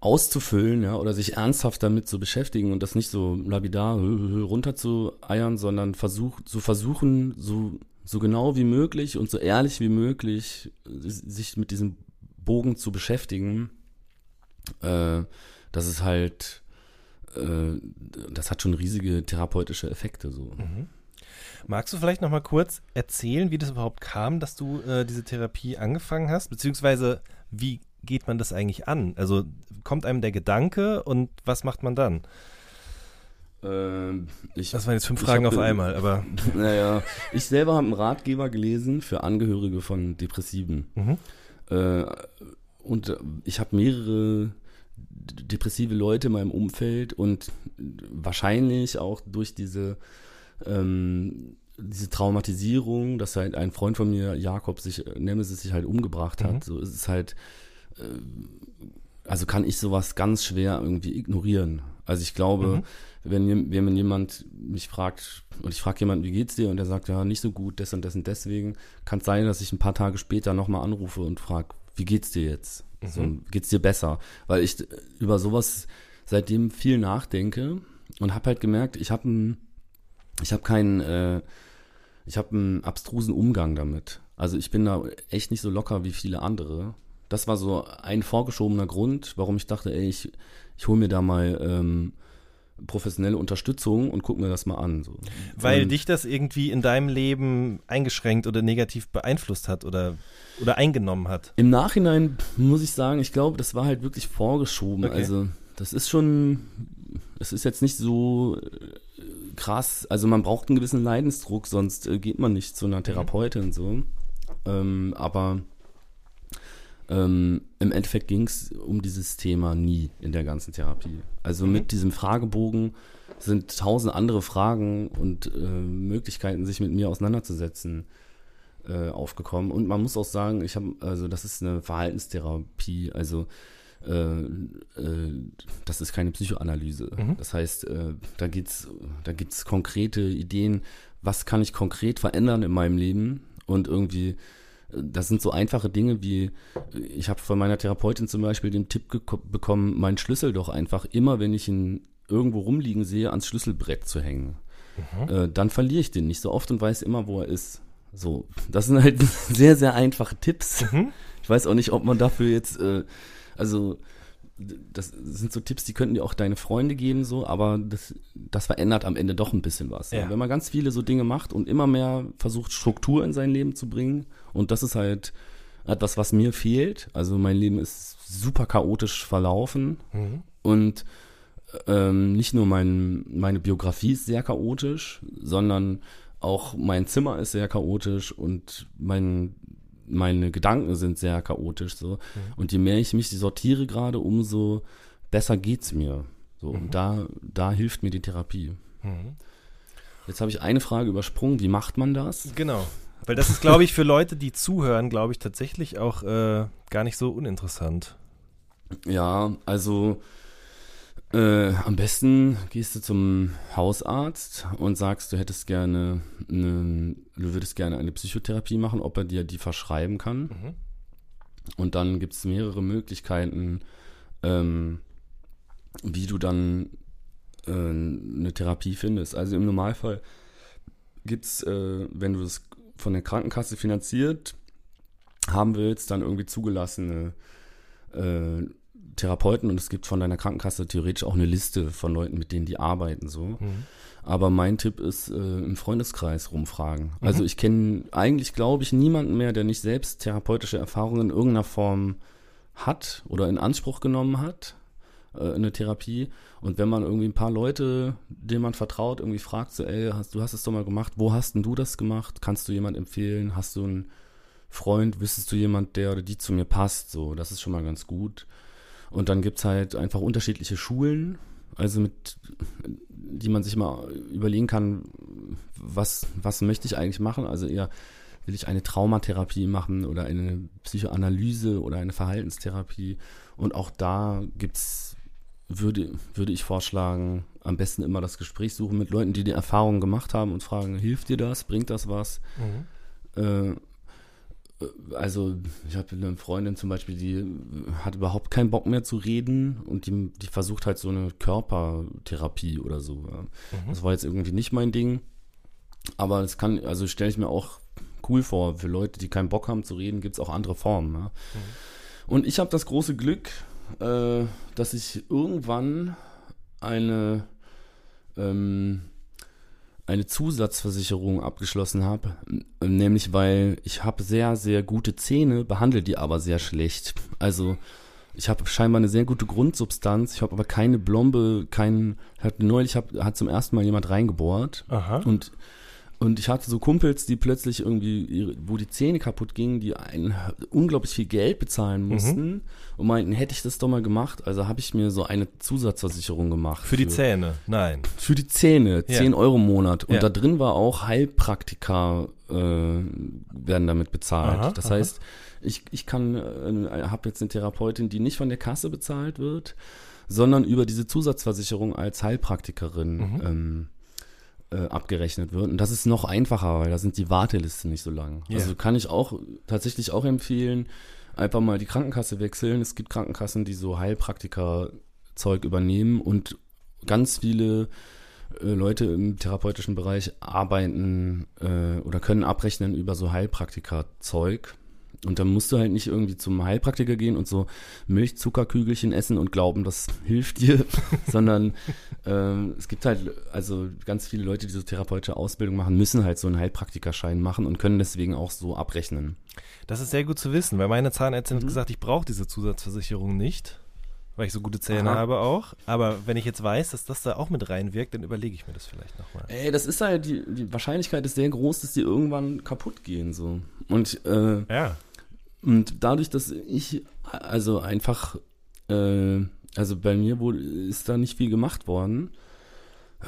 S2: auszufüllen, ja, oder sich ernsthaft damit zu beschäftigen und das nicht so lapidar runter zu eiern, sondern versuch, zu versuchen, so, so genau wie möglich und so ehrlich wie möglich sich mit diesem Bogen zu beschäftigen, äh, das ist halt, äh, das hat schon riesige therapeutische Effekte, so.
S1: Mhm. Magst du vielleicht noch mal kurz erzählen, wie das überhaupt kam, dass du äh, diese Therapie angefangen hast? Beziehungsweise, wie geht man das eigentlich an? Also kommt einem der Gedanke und was macht man dann?
S2: Ähm, ich,
S1: Das waren jetzt fünf Fragen auf einmal, aber (laughs)
S2: naja, ich selber habe einen Ratgeber gelesen für Angehörige von Depressiven.
S1: mhm.
S2: Äh, und ich habe mehrere depressive Leute in meinem Umfeld und wahrscheinlich auch durch diese, ähm, diese Traumatisierung, dass halt ein Freund von mir, Jakob, sich, äh, Nemesis, sich halt umgebracht hat.
S1: Mhm.
S2: So ist es halt, äh, also kann ich sowas ganz schwer irgendwie ignorieren. Also ich glaube,
S1: Mhm.
S2: wenn, wenn jemand mich fragt, und ich frage jemanden, wie geht's dir? Und der sagt, ja, nicht so gut, das und das und deswegen, kann es sein, dass ich ein paar Tage später nochmal anrufe und frage, wie geht's dir jetzt? So,
S1: Mhm.
S2: geht's dir besser? Weil ich äh, über sowas seitdem viel nachdenke und habe halt gemerkt, ich habe ein, ich habe keinen, äh, ich habe einen abstrusen Umgang damit. Also ich bin da echt nicht so locker wie viele andere. Das war so ein vorgeschobener Grund, warum ich dachte, ey, ich, ich hole mir da mal ähm, professionelle Unterstützung und guck mir das mal an. So.
S1: weil
S2: und,
S1: dich das irgendwie in deinem Leben eingeschränkt oder negativ beeinflusst hat oder, oder eingenommen hat.
S2: Im Nachhinein muss ich sagen, ich glaube, das war halt wirklich vorgeschoben.
S1: Okay.
S2: Also das ist schon, es ist jetzt nicht so krass. Also man braucht einen gewissen Leidensdruck, sonst äh, geht man nicht zu einer Therapeutin so. Ähm, aber ähm, im Endeffekt ging es um dieses Thema nie in der ganzen Therapie. Also
S1: Mhm.
S2: mit diesem Fragebogen sind tausend andere Fragen und äh, Möglichkeiten, sich mit mir auseinanderzusetzen, äh, aufgekommen. Und man muss auch sagen, ich habe, also das ist eine Verhaltenstherapie, also das ist keine Psychoanalyse.
S1: Mhm.
S2: Das heißt, äh, da geht's, da gibt's konkrete Ideen, was kann ich konkret verändern in meinem Leben und irgendwie das sind so einfache Dinge wie, ich habe von meiner Therapeutin zum Beispiel den Tipp bekommen, meinen Schlüssel doch einfach immer, wenn ich ihn irgendwo rumliegen sehe, ans Schlüsselbrett zu hängen. Mhm. Äh, dann verliere ich den nicht so oft und weiß immer, wo er ist. So, das sind halt (laughs) sehr, sehr einfache Tipps. Mhm. Ich weiß auch nicht, ob man dafür jetzt, äh, also das sind so Tipps, die könnten dir auch deine Freunde geben, so, aber das, das verändert am Ende doch ein bisschen was. Ja. Wenn man ganz viele so Dinge macht und immer mehr versucht, Struktur in sein Leben zu bringen, und das ist halt etwas, was mir fehlt. Also mein Leben ist super chaotisch verlaufen mhm. und ähm, nicht nur mein, meine Biografie ist sehr chaotisch, sondern auch mein Zimmer ist sehr chaotisch und mein meine Gedanken sind sehr chaotisch so. Mhm. Und je mehr ich mich sortiere gerade, umso besser geht's mir. So, mhm. und da, da hilft mir die Therapie. Mhm. Jetzt habe ich eine Frage übersprungen. Wie macht man das?
S1: Genau. Weil das ist, glaube ich, für Leute, die zuhören, glaube ich, tatsächlich auch äh, gar nicht so uninteressant.
S2: Ja, also äh, am besten gehst du zum Hausarzt und sagst, du hättest gerne, eine, du würdest gerne eine Psychotherapie machen, ob er dir die verschreiben kann. Mhm. Und dann gibt es mehrere Möglichkeiten, ähm, wie du dann äh, eine Therapie findest. Also im Normalfall gibt es, äh, wenn du das von der Krankenkasse finanziert haben willst, dann irgendwie zugelassene äh, Therapeuten und es gibt von deiner Krankenkasse theoretisch auch eine Liste von Leuten, mit denen die arbeiten so. Mhm. Aber mein Tipp ist äh, im Freundeskreis rumfragen. Mhm. Also ich kenne eigentlich, glaube ich, niemanden mehr, der nicht selbst therapeutische Erfahrungen in irgendeiner Form hat oder in Anspruch genommen hat, äh, eine Therapie. Und wenn man irgendwie ein paar Leute, denen man vertraut, irgendwie fragt, so, ey, hast, du hast es doch mal gemacht, wo hast denn du das gemacht? Kannst du jemand empfehlen? Hast du einen Freund? Wissest du jemand, der oder die zu mir passt? So, das ist schon mal ganz gut. Und dann gibt's halt einfach unterschiedliche Schulen, also mit, die man sich mal überlegen kann, was, was möchte ich eigentlich machen? Also eher will ich eine Traumatherapie machen oder eine Psychoanalyse oder eine Verhaltenstherapie. Und auch da gibt's, würde, würde ich vorschlagen, am besten immer das Gespräch suchen mit Leuten, die die Erfahrung gemacht haben und fragen, hilft dir das? Bringt das was? Mhm. Äh, also ich habe eine Freundin zum Beispiel, die hat überhaupt keinen Bock mehr zu reden und die, die versucht halt so eine Körpertherapie oder so. Mhm. Das war jetzt irgendwie nicht mein Ding. Aber es kann, also stelle ich mir auch cool vor, für Leute, die keinen Bock haben zu reden, gibt es auch andere Formen. Ja. Mhm. Und ich habe das große Glück, äh, dass ich irgendwann eine ähm, eine Zusatzversicherung abgeschlossen habe, nämlich weil ich habe sehr, sehr gute Zähne, behandle die aber sehr schlecht. Also ich habe scheinbar eine sehr gute Grundsubstanz, ich habe aber keine Blombe, keinen, hat neulich hab, hat zum ersten Mal jemand reingebohrt Aha. und und ich hatte so Kumpels, die plötzlich irgendwie, wo die Zähne kaputt gingen, die ein, unglaublich viel Geld bezahlen mhm. mussten mhm. und meinten, hätte ich das doch mal gemacht. Also habe ich mir so eine Zusatzversicherung gemacht.
S1: Für, für die Zähne? Nein.
S2: Für die Zähne, ja. 10 Euro im Monat. Und ja. da drin war auch Heilpraktika äh, werden damit bezahlt. Aha, das aha. heißt, ich, ich kann, äh, habe jetzt eine Therapeutin, die nicht von der Kasse bezahlt wird, sondern über diese Zusatzversicherung als Heilpraktikerin mhm. ähm, äh, abgerechnet wird. Und das ist noch einfacher, weil da sind die Wartelisten nicht so lang. Yeah. Also kann ich auch tatsächlich auch empfehlen, einfach mal die Krankenkasse wechseln. Es gibt Krankenkassen, die so Heilpraktiker-Zeug übernehmen und ganz viele äh, Leute im therapeutischen Bereich arbeiten äh, oder können abrechnen über so Heilpraktiker-Zeug. Und dann musst du halt nicht irgendwie zum Heilpraktiker gehen und so Milchzuckerkügelchen essen und glauben, das (laughs) hilft dir, (laughs) sondern ähm, es gibt halt, also ganz viele Leute, die so therapeutische Ausbildung machen, müssen halt so einen Heilpraktikerschein machen und können deswegen auch so abrechnen.
S1: Das ist sehr gut zu wissen, weil meine Zahnärztin mhm. hat gesagt, ich brauche diese Zusatzversicherung nicht, weil ich so gute Zähne Aha. habe auch. Aber wenn ich jetzt weiß, dass das da auch mit reinwirkt, dann überlege ich mir das vielleicht nochmal.
S2: Ey, das ist halt, die, die Wahrscheinlichkeit ist sehr groß, dass die irgendwann kaputt gehen, so. Und, äh, ja. Und dadurch, dass ich also einfach, äh, also bei mir wurde, ist da nicht viel gemacht worden.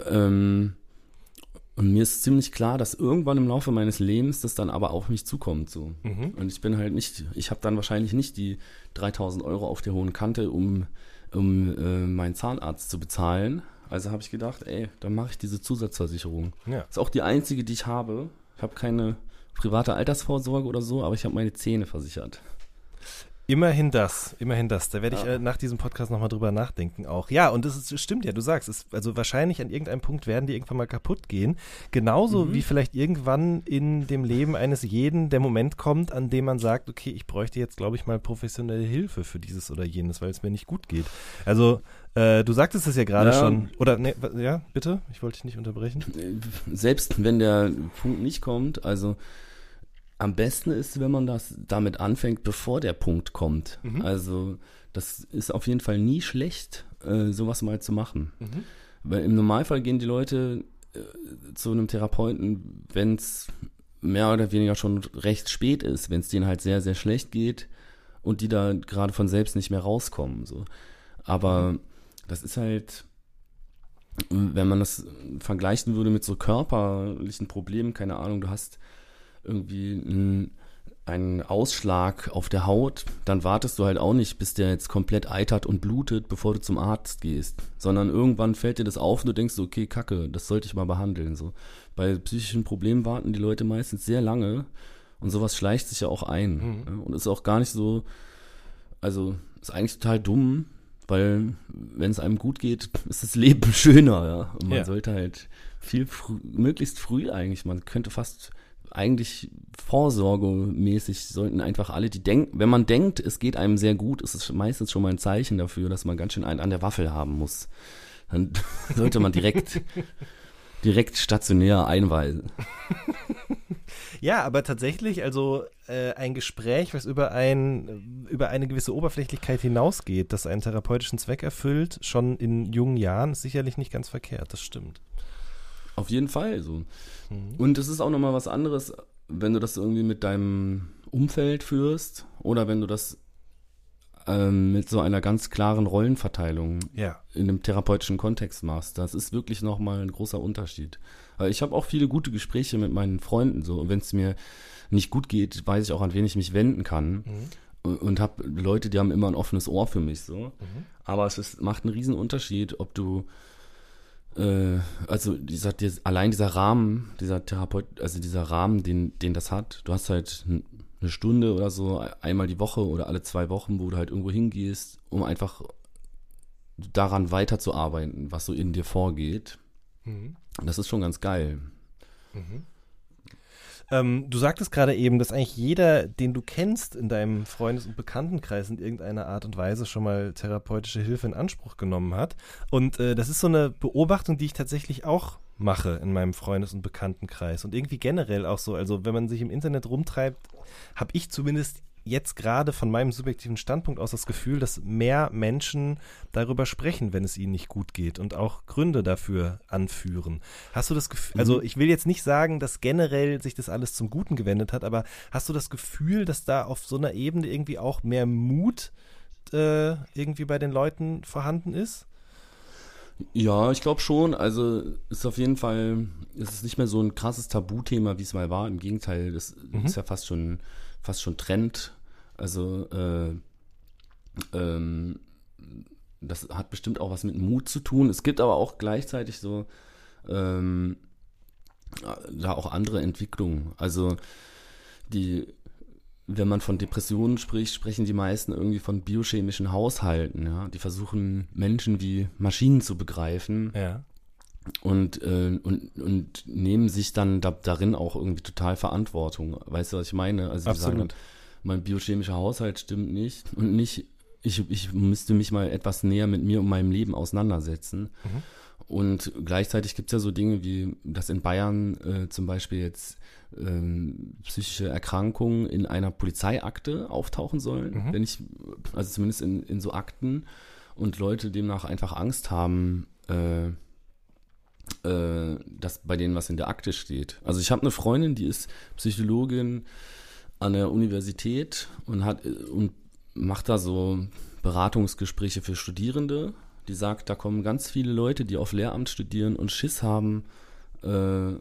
S2: Ähm, und mir ist ziemlich klar, dass irgendwann im Laufe meines Lebens das dann aber auf mich zukommt. So. Mhm. Und ich bin halt nicht, ich habe dann wahrscheinlich nicht die 3000 Euro auf der hohen Kante, um, um äh, meinen Zahnarzt zu bezahlen. Also habe ich gedacht, ey, dann mache ich diese Zusatzversicherung. Ja. ist auch die einzige, die ich habe. Ich habe keine private Altersvorsorge oder so, aber ich habe meine Zähne versichert.
S1: Immerhin das, immerhin das. Da werde ich
S2: Ja.
S1: äh, nach diesem Podcast nochmal drüber nachdenken auch. Ja, und das ist, stimmt ja, du sagst, es, also wahrscheinlich an irgendeinem Punkt werden die irgendwann mal kaputt gehen. Genauso
S2: Mhm.
S1: wie vielleicht irgendwann in dem Leben eines jeden der Moment kommt, an dem man sagt, okay, ich bräuchte jetzt, glaube ich, mal professionelle Hilfe für dieses oder jenes, weil es mir nicht gut geht. Also, äh, du sagtest es ja gerade
S2: Ja.
S1: schon. Oder, ne, ja, bitte? Ich wollte dich nicht unterbrechen.
S2: Selbst wenn der Punkt nicht kommt, also am besten ist, wenn man das damit anfängt, bevor der Punkt kommt.
S1: Mhm.
S2: Also das ist auf jeden Fall nie schlecht, äh, sowas mal zu machen.
S1: Mhm.
S2: Weil im Normalfall gehen die Leute äh, zu einem Therapeuten, wenn es mehr oder weniger schon recht spät ist, wenn es denen halt sehr, sehr schlecht geht und die da gerade von selbst nicht mehr rauskommen. So. Aber das ist halt, wenn man das vergleichen würde mit so körperlichen Problemen, keine Ahnung, du hast irgendwie einen, einen Ausschlag auf der Haut, dann wartest du halt auch nicht, bis der jetzt komplett eitert und blutet, bevor du zum Arzt gehst, sondern irgendwann fällt dir das auf und du denkst, so, okay, kacke, das sollte ich mal behandeln. So. Bei psychischen Problemen warten die Leute meistens sehr lange und sowas schleicht sich ja auch ein.
S1: Mhm.
S2: Ja, und ist auch gar nicht so, also ist eigentlich total dumm, weil wenn es einem gut geht, ist das Leben (laughs) schöner, ja. Und man
S1: Ja.
S2: sollte halt viel früh, möglichst früh eigentlich, man könnte fast eigentlich vorsorgemäßig sollten einfach alle, die denken, wenn man denkt, es geht einem sehr gut, ist es meistens schon mal ein Zeichen dafür, dass man ganz schön einen an der Waffel haben muss. Dann (laughs) sollte man direkt, (laughs) direkt stationär einweisen.
S1: Ja, aber tatsächlich, also äh, ein Gespräch, was über, ein, über eine gewisse Oberflächlichkeit hinausgeht, das einen therapeutischen Zweck erfüllt, schon in jungen Jahren, ist sicherlich nicht ganz verkehrt, das stimmt.
S2: Auf jeden Fall so.
S1: Mhm.
S2: Und es ist auch nochmal was anderes, wenn du das irgendwie mit deinem Umfeld führst oder wenn du das ähm, mit so einer ganz klaren Rollenverteilung
S1: Ja.
S2: in einem therapeutischen Kontext machst. Das ist wirklich nochmal ein großer Unterschied. Ich habe auch viele gute Gespräche mit meinen Freunden so. Und wenn es mir nicht gut geht, weiß ich auch, an wen ich mich wenden kann.
S1: Mhm.
S2: Und, und habe Leute, die haben immer ein offenes Ohr für mich so.
S1: Mhm.
S2: Aber es ist, macht einen riesen Unterschied, ob du äh, also dieser, dieser, allein dieser Rahmen, dieser Therapeut, also dieser Rahmen, den, den das hat, du hast halt eine Stunde oder so, einmal die Woche oder alle zwei Wochen, wo du halt irgendwo hingehst, um einfach daran weiterzuarbeiten, was so in dir vorgeht.
S1: Mhm.
S2: Das ist schon ganz geil.
S1: Ähm, du sagtest gerade eben, dass eigentlich jeder, den du kennst in deinem Freundes- und Bekanntenkreis in irgendeiner Art und Weise schon mal therapeutische Hilfe in Anspruch genommen hat. Und äh, das ist so eine Beobachtung, die ich tatsächlich auch mache in meinem Freundes- und Bekanntenkreis. Und irgendwie generell auch so. Also wenn man sich im Internet rumtreibt, habe ich zumindest jetzt gerade von meinem subjektiven Standpunkt aus das Gefühl, dass mehr Menschen darüber sprechen, wenn es ihnen nicht gut geht und auch Gründe dafür anführen. Hast du das Gefühl, also
S2: Mhm.
S1: ich will jetzt nicht sagen, dass generell sich das alles zum Guten gewendet hat, aber hast du das Gefühl, dass da auf so einer Ebene irgendwie auch mehr Mut äh, irgendwie bei den Leuten vorhanden ist?
S2: Ja, ich glaube schon. Also ist auf jeden Fall, es ist nicht mehr so ein krasses Tabuthema, wie es mal war. Im Gegenteil, das
S1: Mhm.
S2: ist ja fast schon, fast schon Trend. Also äh, ähm, das hat bestimmt auch was mit Mut zu tun. Es gibt aber auch gleichzeitig so ähm, da auch andere Entwicklungen. Also die, wenn man von Depressionen spricht, sprechen die meisten irgendwie von biochemischen Haushalten. Ja? Die versuchen Menschen wie Maschinen zu begreifen
S1: Ja.
S2: und, äh, und, und nehmen sich dann da, darin auch irgendwie total Verantwortung. Weißt du, was ich meine? Also die sagen
S1: Absolut.
S2: dann, mein biochemischer Haushalt stimmt nicht und nicht, ich, ich müsste mich mal etwas näher mit mir und meinem Leben auseinandersetzen.
S1: Mhm.
S2: Und gleichzeitig gibt es ja so Dinge wie, dass in Bayern äh, zum Beispiel jetzt ähm, psychische Erkrankungen in einer Polizeiakte auftauchen sollen.
S1: Mhm.
S2: Wenn ich, also zumindest in, in so Akten und Leute demnach einfach Angst haben, äh, äh, dass bei denen was in der Akte steht. Also ich habe eine Freundin, die ist Psychologin an der Universität und hat und macht da so Beratungsgespräche für Studierende. Die sagt, da kommen ganz viele Leute, die auf Lehramt studieren und Schiss haben, äh, äh,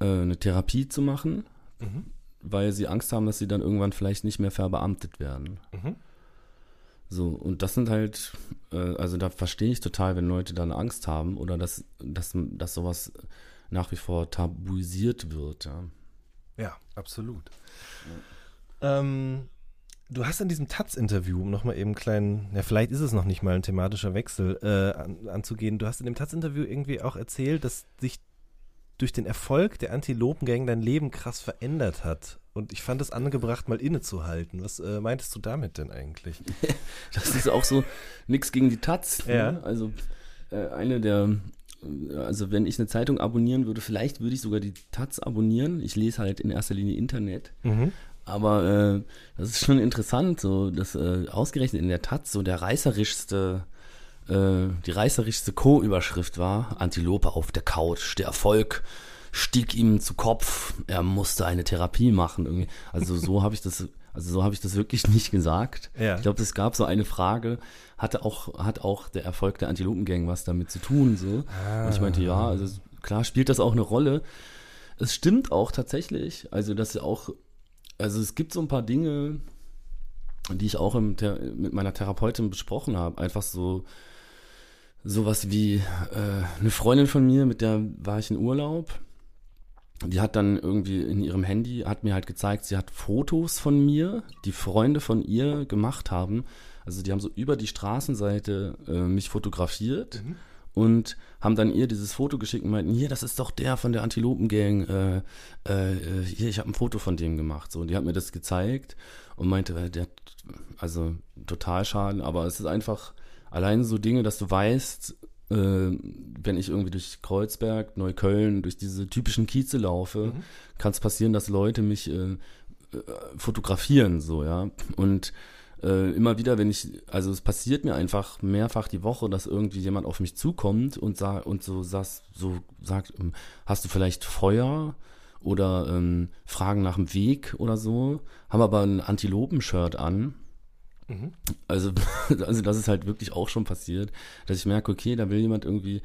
S2: eine Therapie zu machen,
S1: Mhm.
S2: weil sie Angst haben, dass sie dann irgendwann vielleicht nicht mehr verbeamtet werden.
S1: Mhm.
S2: So, und das sind halt, äh, also da verstehe ich total, wenn Leute dann Angst haben oder dass, dass, dass sowas nach wie vor tabuisiert wird, ja.
S1: Ja, absolut. Ähm, du hast in diesem Taz-Interview, um nochmal eben einen kleinen, ja, vielleicht ist es noch nicht mal ein thematischer Wechsel äh, an, anzugehen, du hast in dem Taz-Interview irgendwie auch erzählt, dass sich durch den Erfolg der Antilopengang dein Leben krass verändert hat. Und ich fand es angebracht, mal innezuhalten. Was äh, meintest du damit denn eigentlich? (laughs)
S2: das ist auch so nichts gegen die Taz.
S1: Ja.
S2: Ne? Also äh, eine der, also wenn ich eine Zeitung abonnieren würde, vielleicht würde ich sogar die Taz abonnieren. Ich lese halt in erster Linie Internet.
S1: Mhm.
S2: Aber äh, das ist schon interessant, so dass äh, ausgerechnet in der Taz so der reißerischste, äh, die reißerischste Co-Überschrift war: Antilope auf der Couch, der Erfolg stieg ihm zu Kopf, er musste eine Therapie machen. Irgendwie. Also so (laughs) habe ich das, also so habe ich das wirklich (laughs) nicht gesagt.
S1: Ja.
S2: Ich glaube, es gab so eine Frage, hatte auch, hat auch der Erfolg der Antilopengang was damit zu tun? So. Und ich meinte, ja, also klar spielt das auch eine Rolle. Es stimmt auch tatsächlich, also dass auch, also es gibt so ein paar Dinge, die ich auch im, mit meiner Therapeutin besprochen habe. Einfach so sowas wie äh, eine Freundin von mir, mit der war ich in Urlaub. Die hat dann irgendwie in ihrem Handy, hat mir halt gezeigt, sie hat Fotos von mir, die Freunde von ihr gemacht haben. Also die haben so über die Straßenseite äh, mich fotografiert und haben dann ihr dieses Foto geschickt und meinten, hier, das ist doch der von der Antilopengang. Äh, äh, hier, ich habe ein Foto von dem gemacht. So, und die hat mir das gezeigt und meinte, äh, der, also total schade, aber es ist einfach allein so Dinge, dass du weißt, wenn ich irgendwie durch Kreuzberg, Neukölln, durch diese typischen Kieze laufe, kann es passieren, dass Leute mich äh, äh, fotografieren, so, ja. Und äh, immer wieder, wenn ich, also es passiert mir einfach mehrfach die Woche, dass irgendwie jemand auf mich zukommt und sagt und so sagt, so sagt, ähm, hast du vielleicht Feuer oder ähm, fragen nach dem Weg oder so, haben aber ein Antilopen-Shirt an. Also, (laughs) also das ist halt wirklich auch schon passiert, dass ich merke, okay, da will jemand irgendwie,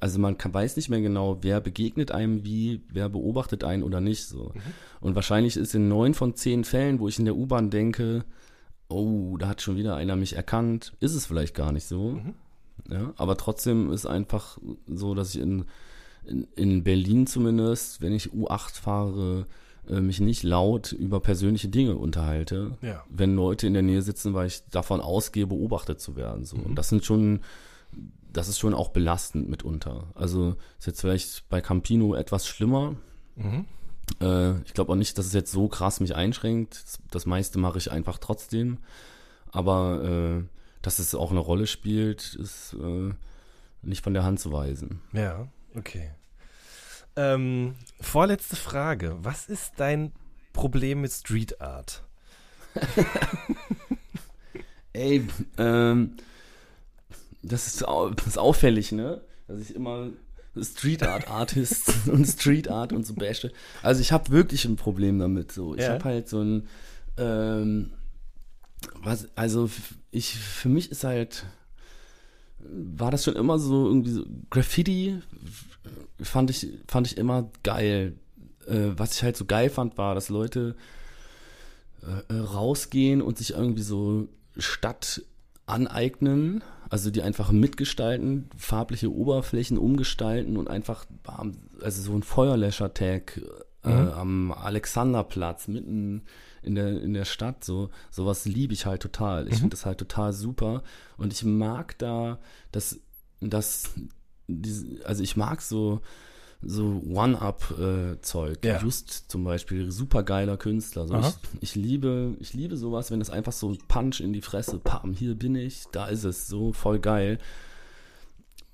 S2: also man kann, weiß nicht mehr genau, wer begegnet einem wie, wer beobachtet einen oder nicht so. Und wahrscheinlich ist in neun von zehn Fällen, wo ich in der U-Bahn denke, oh, da hat schon wieder einer mich erkannt, ist es vielleicht gar nicht so. Ja, aber trotzdem ist einfach so, dass ich in, in, in Berlin zumindest, wenn ich U8 fahre, äh, mich nicht laut über persönliche Dinge unterhalte,
S1: Ja.
S2: wenn Leute in der Nähe sitzen, weil ich davon ausgehe, beobachtet zu werden. So. Und das sind schon, das ist schon auch belastend mitunter. Also ist jetzt vielleicht bei Campino etwas schlimmer. Äh, ich glaube auch nicht, dass es jetzt so krass mich einschränkt. Das, das meiste mache ich einfach trotzdem. Aber äh, dass es auch eine Rolle spielt, ist äh, nicht von der Hand zu weisen.
S1: Ja, okay. Ähm, vorletzte Frage. Was ist dein Problem mit Street Art? (laughs)
S2: Ey, ähm, das ist, das ist auffällig, ne? Dass ich immer Street Art Artist (laughs) und Street Art und so bashe. Also ich habe wirklich ein Problem damit. So, ich
S1: Ja.
S2: habe halt so ein, ähm, was, also ich, für mich ist halt, war das schon immer so irgendwie so Graffiti fand ich fand ich immer geil. Äh, was ich halt so geil fand, war, dass Leute äh, äh, rausgehen und sich irgendwie so Stadt aneignen, also die einfach mitgestalten, farbliche Oberflächen umgestalten und einfach, also so ein Feuerlöscher-Tag äh,
S1: Mhm.
S2: am Alexanderplatz mitten in der, in der Stadt, so, sowas liebe ich halt total. Ich finde das halt total super und ich mag da, dass, dass, diese, also ich mag so, so One-Up-Zeug.
S1: Ja.
S2: Just zum Beispiel, super geiler Künstler. So, ich, ich liebe, ich liebe sowas, wenn es einfach so ein Punch in die Fresse, pam, hier bin ich, da ist es, so voll geil.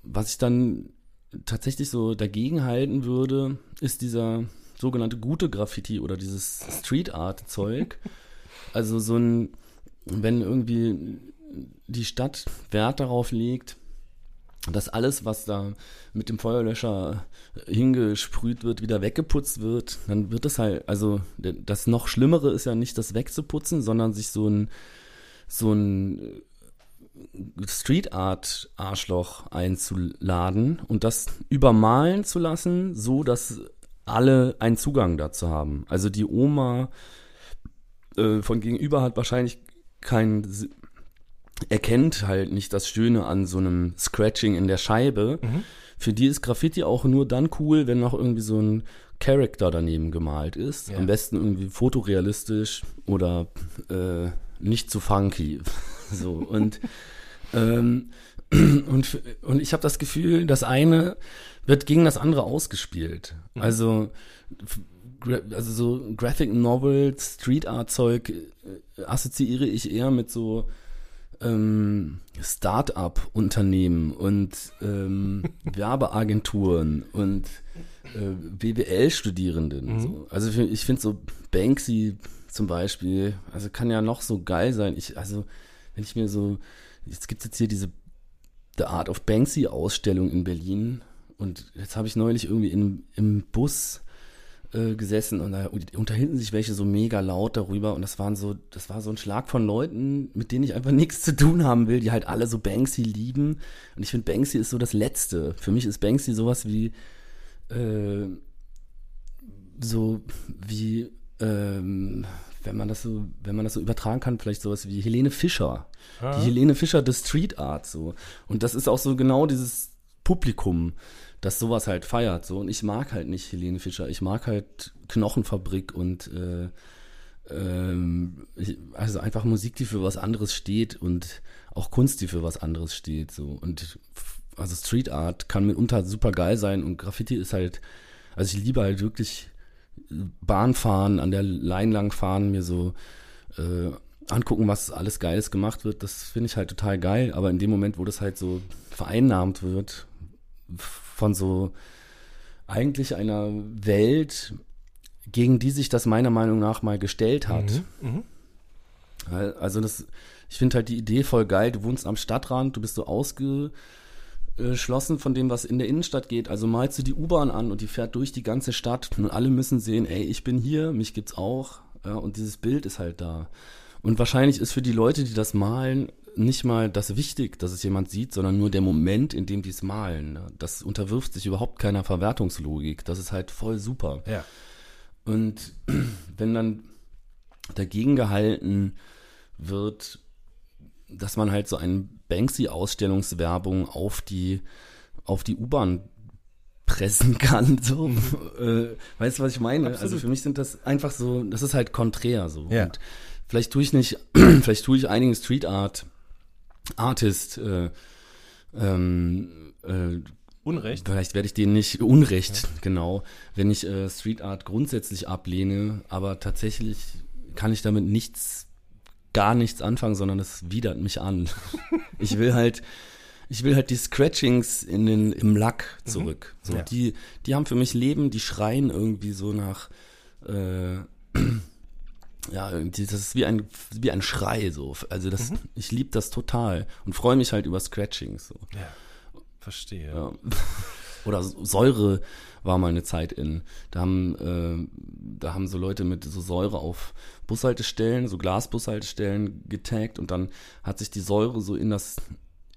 S2: Was ich dann tatsächlich so dagegen halten würde, ist dieser sogenannte gute Graffiti oder dieses Street Art Zeug. (laughs) Also so ein, wenn irgendwie die Stadt Wert darauf legt, dass alles, was da mit dem Feuerlöscher hingesprüht wird, wieder weggeputzt wird, dann wird es halt, also das noch Schlimmere ist ja nicht das wegzuputzen, sondern sich so ein, so ein Street Art Arschloch einzuladen und das übermalen zu lassen, so dass alle einen Zugang dazu haben. Also die Oma äh, von gegenüber hat wahrscheinlich kein erkennt halt nicht das Schöne an so einem Scratching in der Scheibe. Für die ist Graffiti auch nur dann cool, wenn noch irgendwie so ein Character daneben gemalt ist.
S1: Ja.
S2: Am besten irgendwie fotorealistisch oder äh, nicht zu funky. (laughs) so und ähm, (clears throat) und, und ich habe das Gefühl, das eine wird gegen das andere ausgespielt.
S1: Mhm.
S2: Also, also so Graphic Novel, Street Art Zeug äh, assoziiere ich eher mit so ähm, Start-up-Unternehmen und ähm, (laughs) Werbeagenturen und äh, BWL-Studierenden.
S1: Mhm.
S2: So. Also ich finde so Banksy zum Beispiel, also kann ja noch so geil sein. Ich, also wenn ich mir so, jetzt gibt es jetzt hier diese The Art of Banksy Ausstellung in Berlin und jetzt habe ich neulich irgendwie in, im Bus äh, gesessen und da unterhielten sich welche so mega laut darüber und das waren so, das war so ein Schlag von Leuten, mit denen ich einfach (laughs) nichts zu tun haben will, die halt alle so Banksy lieben und ich finde Banksy ist so das Letzte. Für mich ist Banksy sowas wie äh, so wie ähm, wenn man das so, wenn man das so übertragen kann, vielleicht sowas wie Helene Fischer.
S1: Ah.
S2: Die Helene Fischer des Street Art so. Und das ist auch so genau dieses Publikum, das sowas halt feiert so. Und ich mag halt nicht Helene Fischer. Ich mag halt Knochenfabrik und äh, ähm, also einfach Musik, die für was anderes steht und auch Kunst, die für was anderes steht so. Und also Street Art kann mitunter super geil sein und Graffiti ist halt, also ich liebe halt wirklich Bahn fahren, an der Line lang fahren, mir so äh, angucken, was alles Geiles gemacht wird, das finde ich halt total geil. Aber in dem Moment, wo das halt so vereinnahmt wird von so eigentlich einer Welt, gegen die sich das meiner Meinung nach mal gestellt hat.
S1: Mhm. Mhm.
S2: Also das, ich finde halt die Idee voll geil. Du wohnst am Stadtrand, du bist so ausgeschlossen von dem, was in der Innenstadt geht. Also malst du die U-Bahn an und die fährt durch die ganze Stadt und alle müssen sehen, ey, ich bin hier, mich gibt's auch. Ja, und dieses Bild ist halt da. Und wahrscheinlich ist für die Leute, die das malen, nicht mal das wichtig, dass es jemand sieht, sondern nur der Moment, in dem die es malen. ne? Das unterwirft sich überhaupt keiner Verwertungslogik. Das ist halt voll super.
S1: Ja.
S2: Und (clears throat) wenn dann dagegen gehalten wird, dass man halt so eine Banksy-Ausstellungswerbung auf die, auf die U-Bahn pressen (laughs) kann, so, äh, weißt du, was ich meine?
S1: Absolut.
S2: Also für mich sind das einfach so, das ist halt konträr so.
S1: Ja.
S2: Und vielleicht tue ich nicht, (clears throat) vielleicht tue ich einigen Street Art Artist, äh, ähm, äh,
S1: Unrecht.
S2: Vielleicht werde ich denen nicht unrecht, genau, wenn ich äh, Street Art grundsätzlich ablehne, aber tatsächlich kann ich damit nichts, gar nichts anfangen, sondern es widert mich an. (laughs) ich will halt, ich will halt die Scratchings in den, im Lack zurück. So,
S1: Ja.
S2: die, die haben für mich Leben, die schreien irgendwie so nach, äh, ja, das ist wie ein, wie ein Schrei, so. Also das, ich liebe das total und freue mich halt über Scratchings, so.
S1: Ja. Verstehe.
S2: Ja. (laughs) Oder Säure war mal eine Zeit in. Da haben, äh, da haben so Leute mit so Säure auf Bushaltestellen, so Glasbushaltestellen getaggt und dann hat sich die Säure so in das,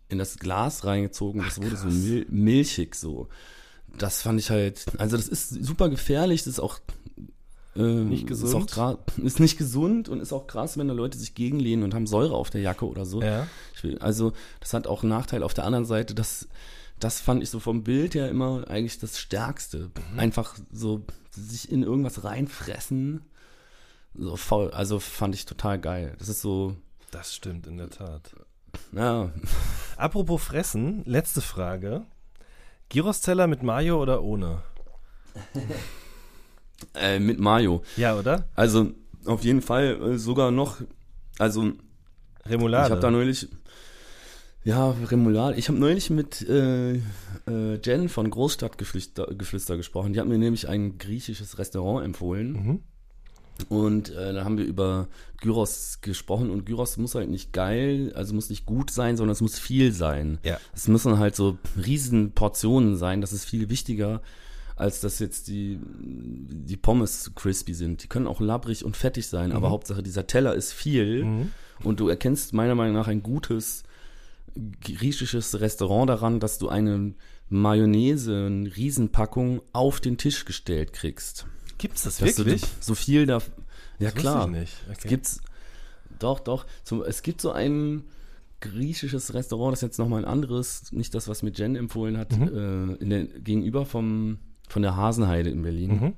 S2: in das Glas reingezogen. Das wurde so mil milchig so. Das fand ich halt, also das ist super gefährlich, das ist auch äh,
S1: Nicht
S2: Ist, auch
S1: gesund. (laughs)
S2: ist nicht gesund und ist auch krass, wenn da Leute sich gegenlehnen und haben Säure auf der Jacke oder so.
S1: Ja.
S2: Will, also, das hat auch einen Nachteil auf der anderen Seite, dass das fand ich so vom Bild her immer eigentlich das Stärkste. Einfach so sich in irgendwas reinfressen. So voll, also fand ich total geil. Das ist so,
S1: Das stimmt in der Tat.
S2: ja, (laughs)
S1: Apropos Fressen, letzte Frage. Gyros-Teller mit Mayo oder ohne? (laughs)
S2: äh, mit Mayo.
S1: Ja, oder?
S2: Also auf jeden Fall äh, sogar noch, also
S1: Remoulade.
S2: Ich habe da neulich, ja, Remoulade. Ich habe neulich mit äh, äh, Jen von Großstadtgeflüster Geflüster gesprochen. Die hat mir nämlich ein griechisches Restaurant empfohlen.
S1: Mhm.
S2: Und äh, da haben wir über Gyros gesprochen. Und Gyros muss halt nicht geil, also muss nicht gut sein, sondern es muss viel sein.
S1: Ja.
S2: Es müssen halt so riesen Portionen sein. Das ist viel wichtiger, als dass jetzt die, die Pommes crispy sind. Die können auch labbrig und fettig sein, aber Hauptsache dieser Teller ist viel.
S1: Mhm.
S2: Und du erkennst meiner Meinung nach ein gutes griechisches Restaurant daran, dass du eine Mayonnaise, eine Riesenpackung auf den Tisch gestellt kriegst.
S1: Gibt's das
S2: Dass
S1: wirklich?
S2: du so viel da. Ja
S1: Das
S2: klar.
S1: ich nicht.
S2: Es
S1: Okay.
S2: gibt's. Doch, doch. Zum, es gibt so ein griechisches Restaurant, das ist jetzt nochmal ein anderes, nicht das, was mir Jen empfohlen hat,
S1: Mhm.
S2: äh, der, gegenüber vom, von der Hasenheide in Berlin.
S1: Mhm.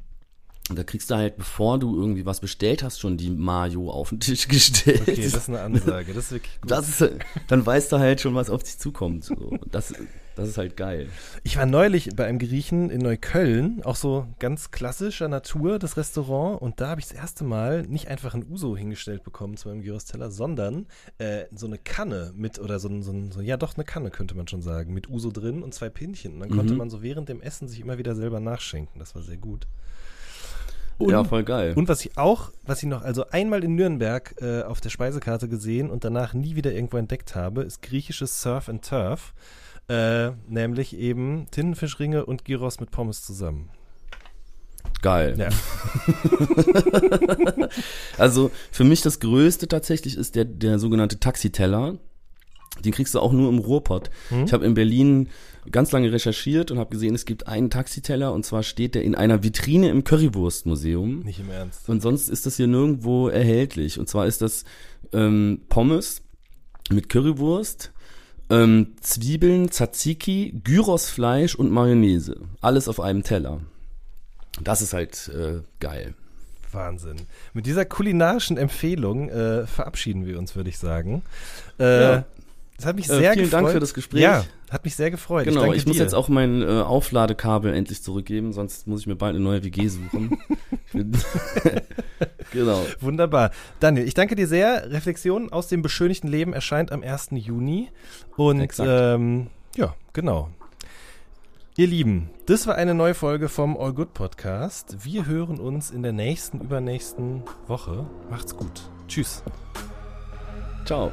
S2: Und da kriegst du halt, bevor du irgendwie was bestellt hast, schon die Mayo auf den Tisch (laughs) gestellt.
S1: Okay, das ist eine Ansage. Das ist wirklich gut.
S2: Das ist, dann weißt du halt schon, was auf dich zukommt. So. Das, das ist halt geil.
S1: Ich war neulich bei einem Griechen in Neukölln, auch so ganz klassischer Natur, das Restaurant. Und da habe ich das erste Mal nicht einfach ein Uso hingestellt bekommen zu meinem Gyros-Teller, sondern äh, so eine Kanne mit, oder so, ein- so, so, ja doch, eine Kanne könnte man schon sagen, mit Uso drin und zwei Pinchen. Und dann konnte
S2: Mhm.
S1: man so während dem Essen sich immer wieder selber nachschenken. Das war sehr gut. Und,
S2: ja, voll geil.
S1: und was ich auch, was ich noch, also einmal in Nürnberg äh, auf der Speisekarte gesehen und danach nie wieder irgendwo entdeckt habe, ist griechisches Surf and Turf. Äh, nämlich eben Tintenfischringe und Gyros mit Pommes zusammen.
S2: Geil.
S1: Ja. (laughs)
S2: Also für mich das Größte tatsächlich ist der, der sogenannte Taxiteller. Den kriegst du auch nur im Ruhrpott.
S1: Hm?
S2: Ich habe in Berlin ganz lange recherchiert und habe gesehen, es gibt einen Taxiteller und zwar steht der in einer Vitrine im Currywurstmuseum.
S1: Nicht im Ernst.
S2: Und sonst ist das hier nirgendwo erhältlich. Und zwar ist das ähm, Pommes mit Currywurst, ähm, Zwiebeln, Tzatziki, Gyrosfleisch und Mayonnaise. Alles auf einem Teller. Das ist halt äh, geil.
S1: Wahnsinn. Mit dieser kulinarischen Empfehlung äh, verabschieden wir uns, würde ich sagen. Äh,
S2: Ja.
S1: Das hat mich
S2: Äh,
S1: sehr
S2: vielen
S1: gefreut.
S2: Dank für das Gespräch.
S1: Ja, hat mich sehr gefreut.
S2: Genau,
S1: danke
S2: ich, muss
S1: dir.
S2: jetzt auch mein äh, Aufladekabel endlich zurückgeben, sonst muss ich mir bald eine neue WG suchen. (laughs) Ich (laughs) genau.
S1: Wunderbar. Daniel, ich danke dir sehr. Reflexion aus dem beschönigten Leben erscheint am 1. Juni. Und ähm, ja, genau. Ihr Lieben, das war eine neue Folge vom All Good Podcast. Wir hören uns in der nächsten, übernächsten Woche. Macht's gut. Tschüss.
S2: Ciao.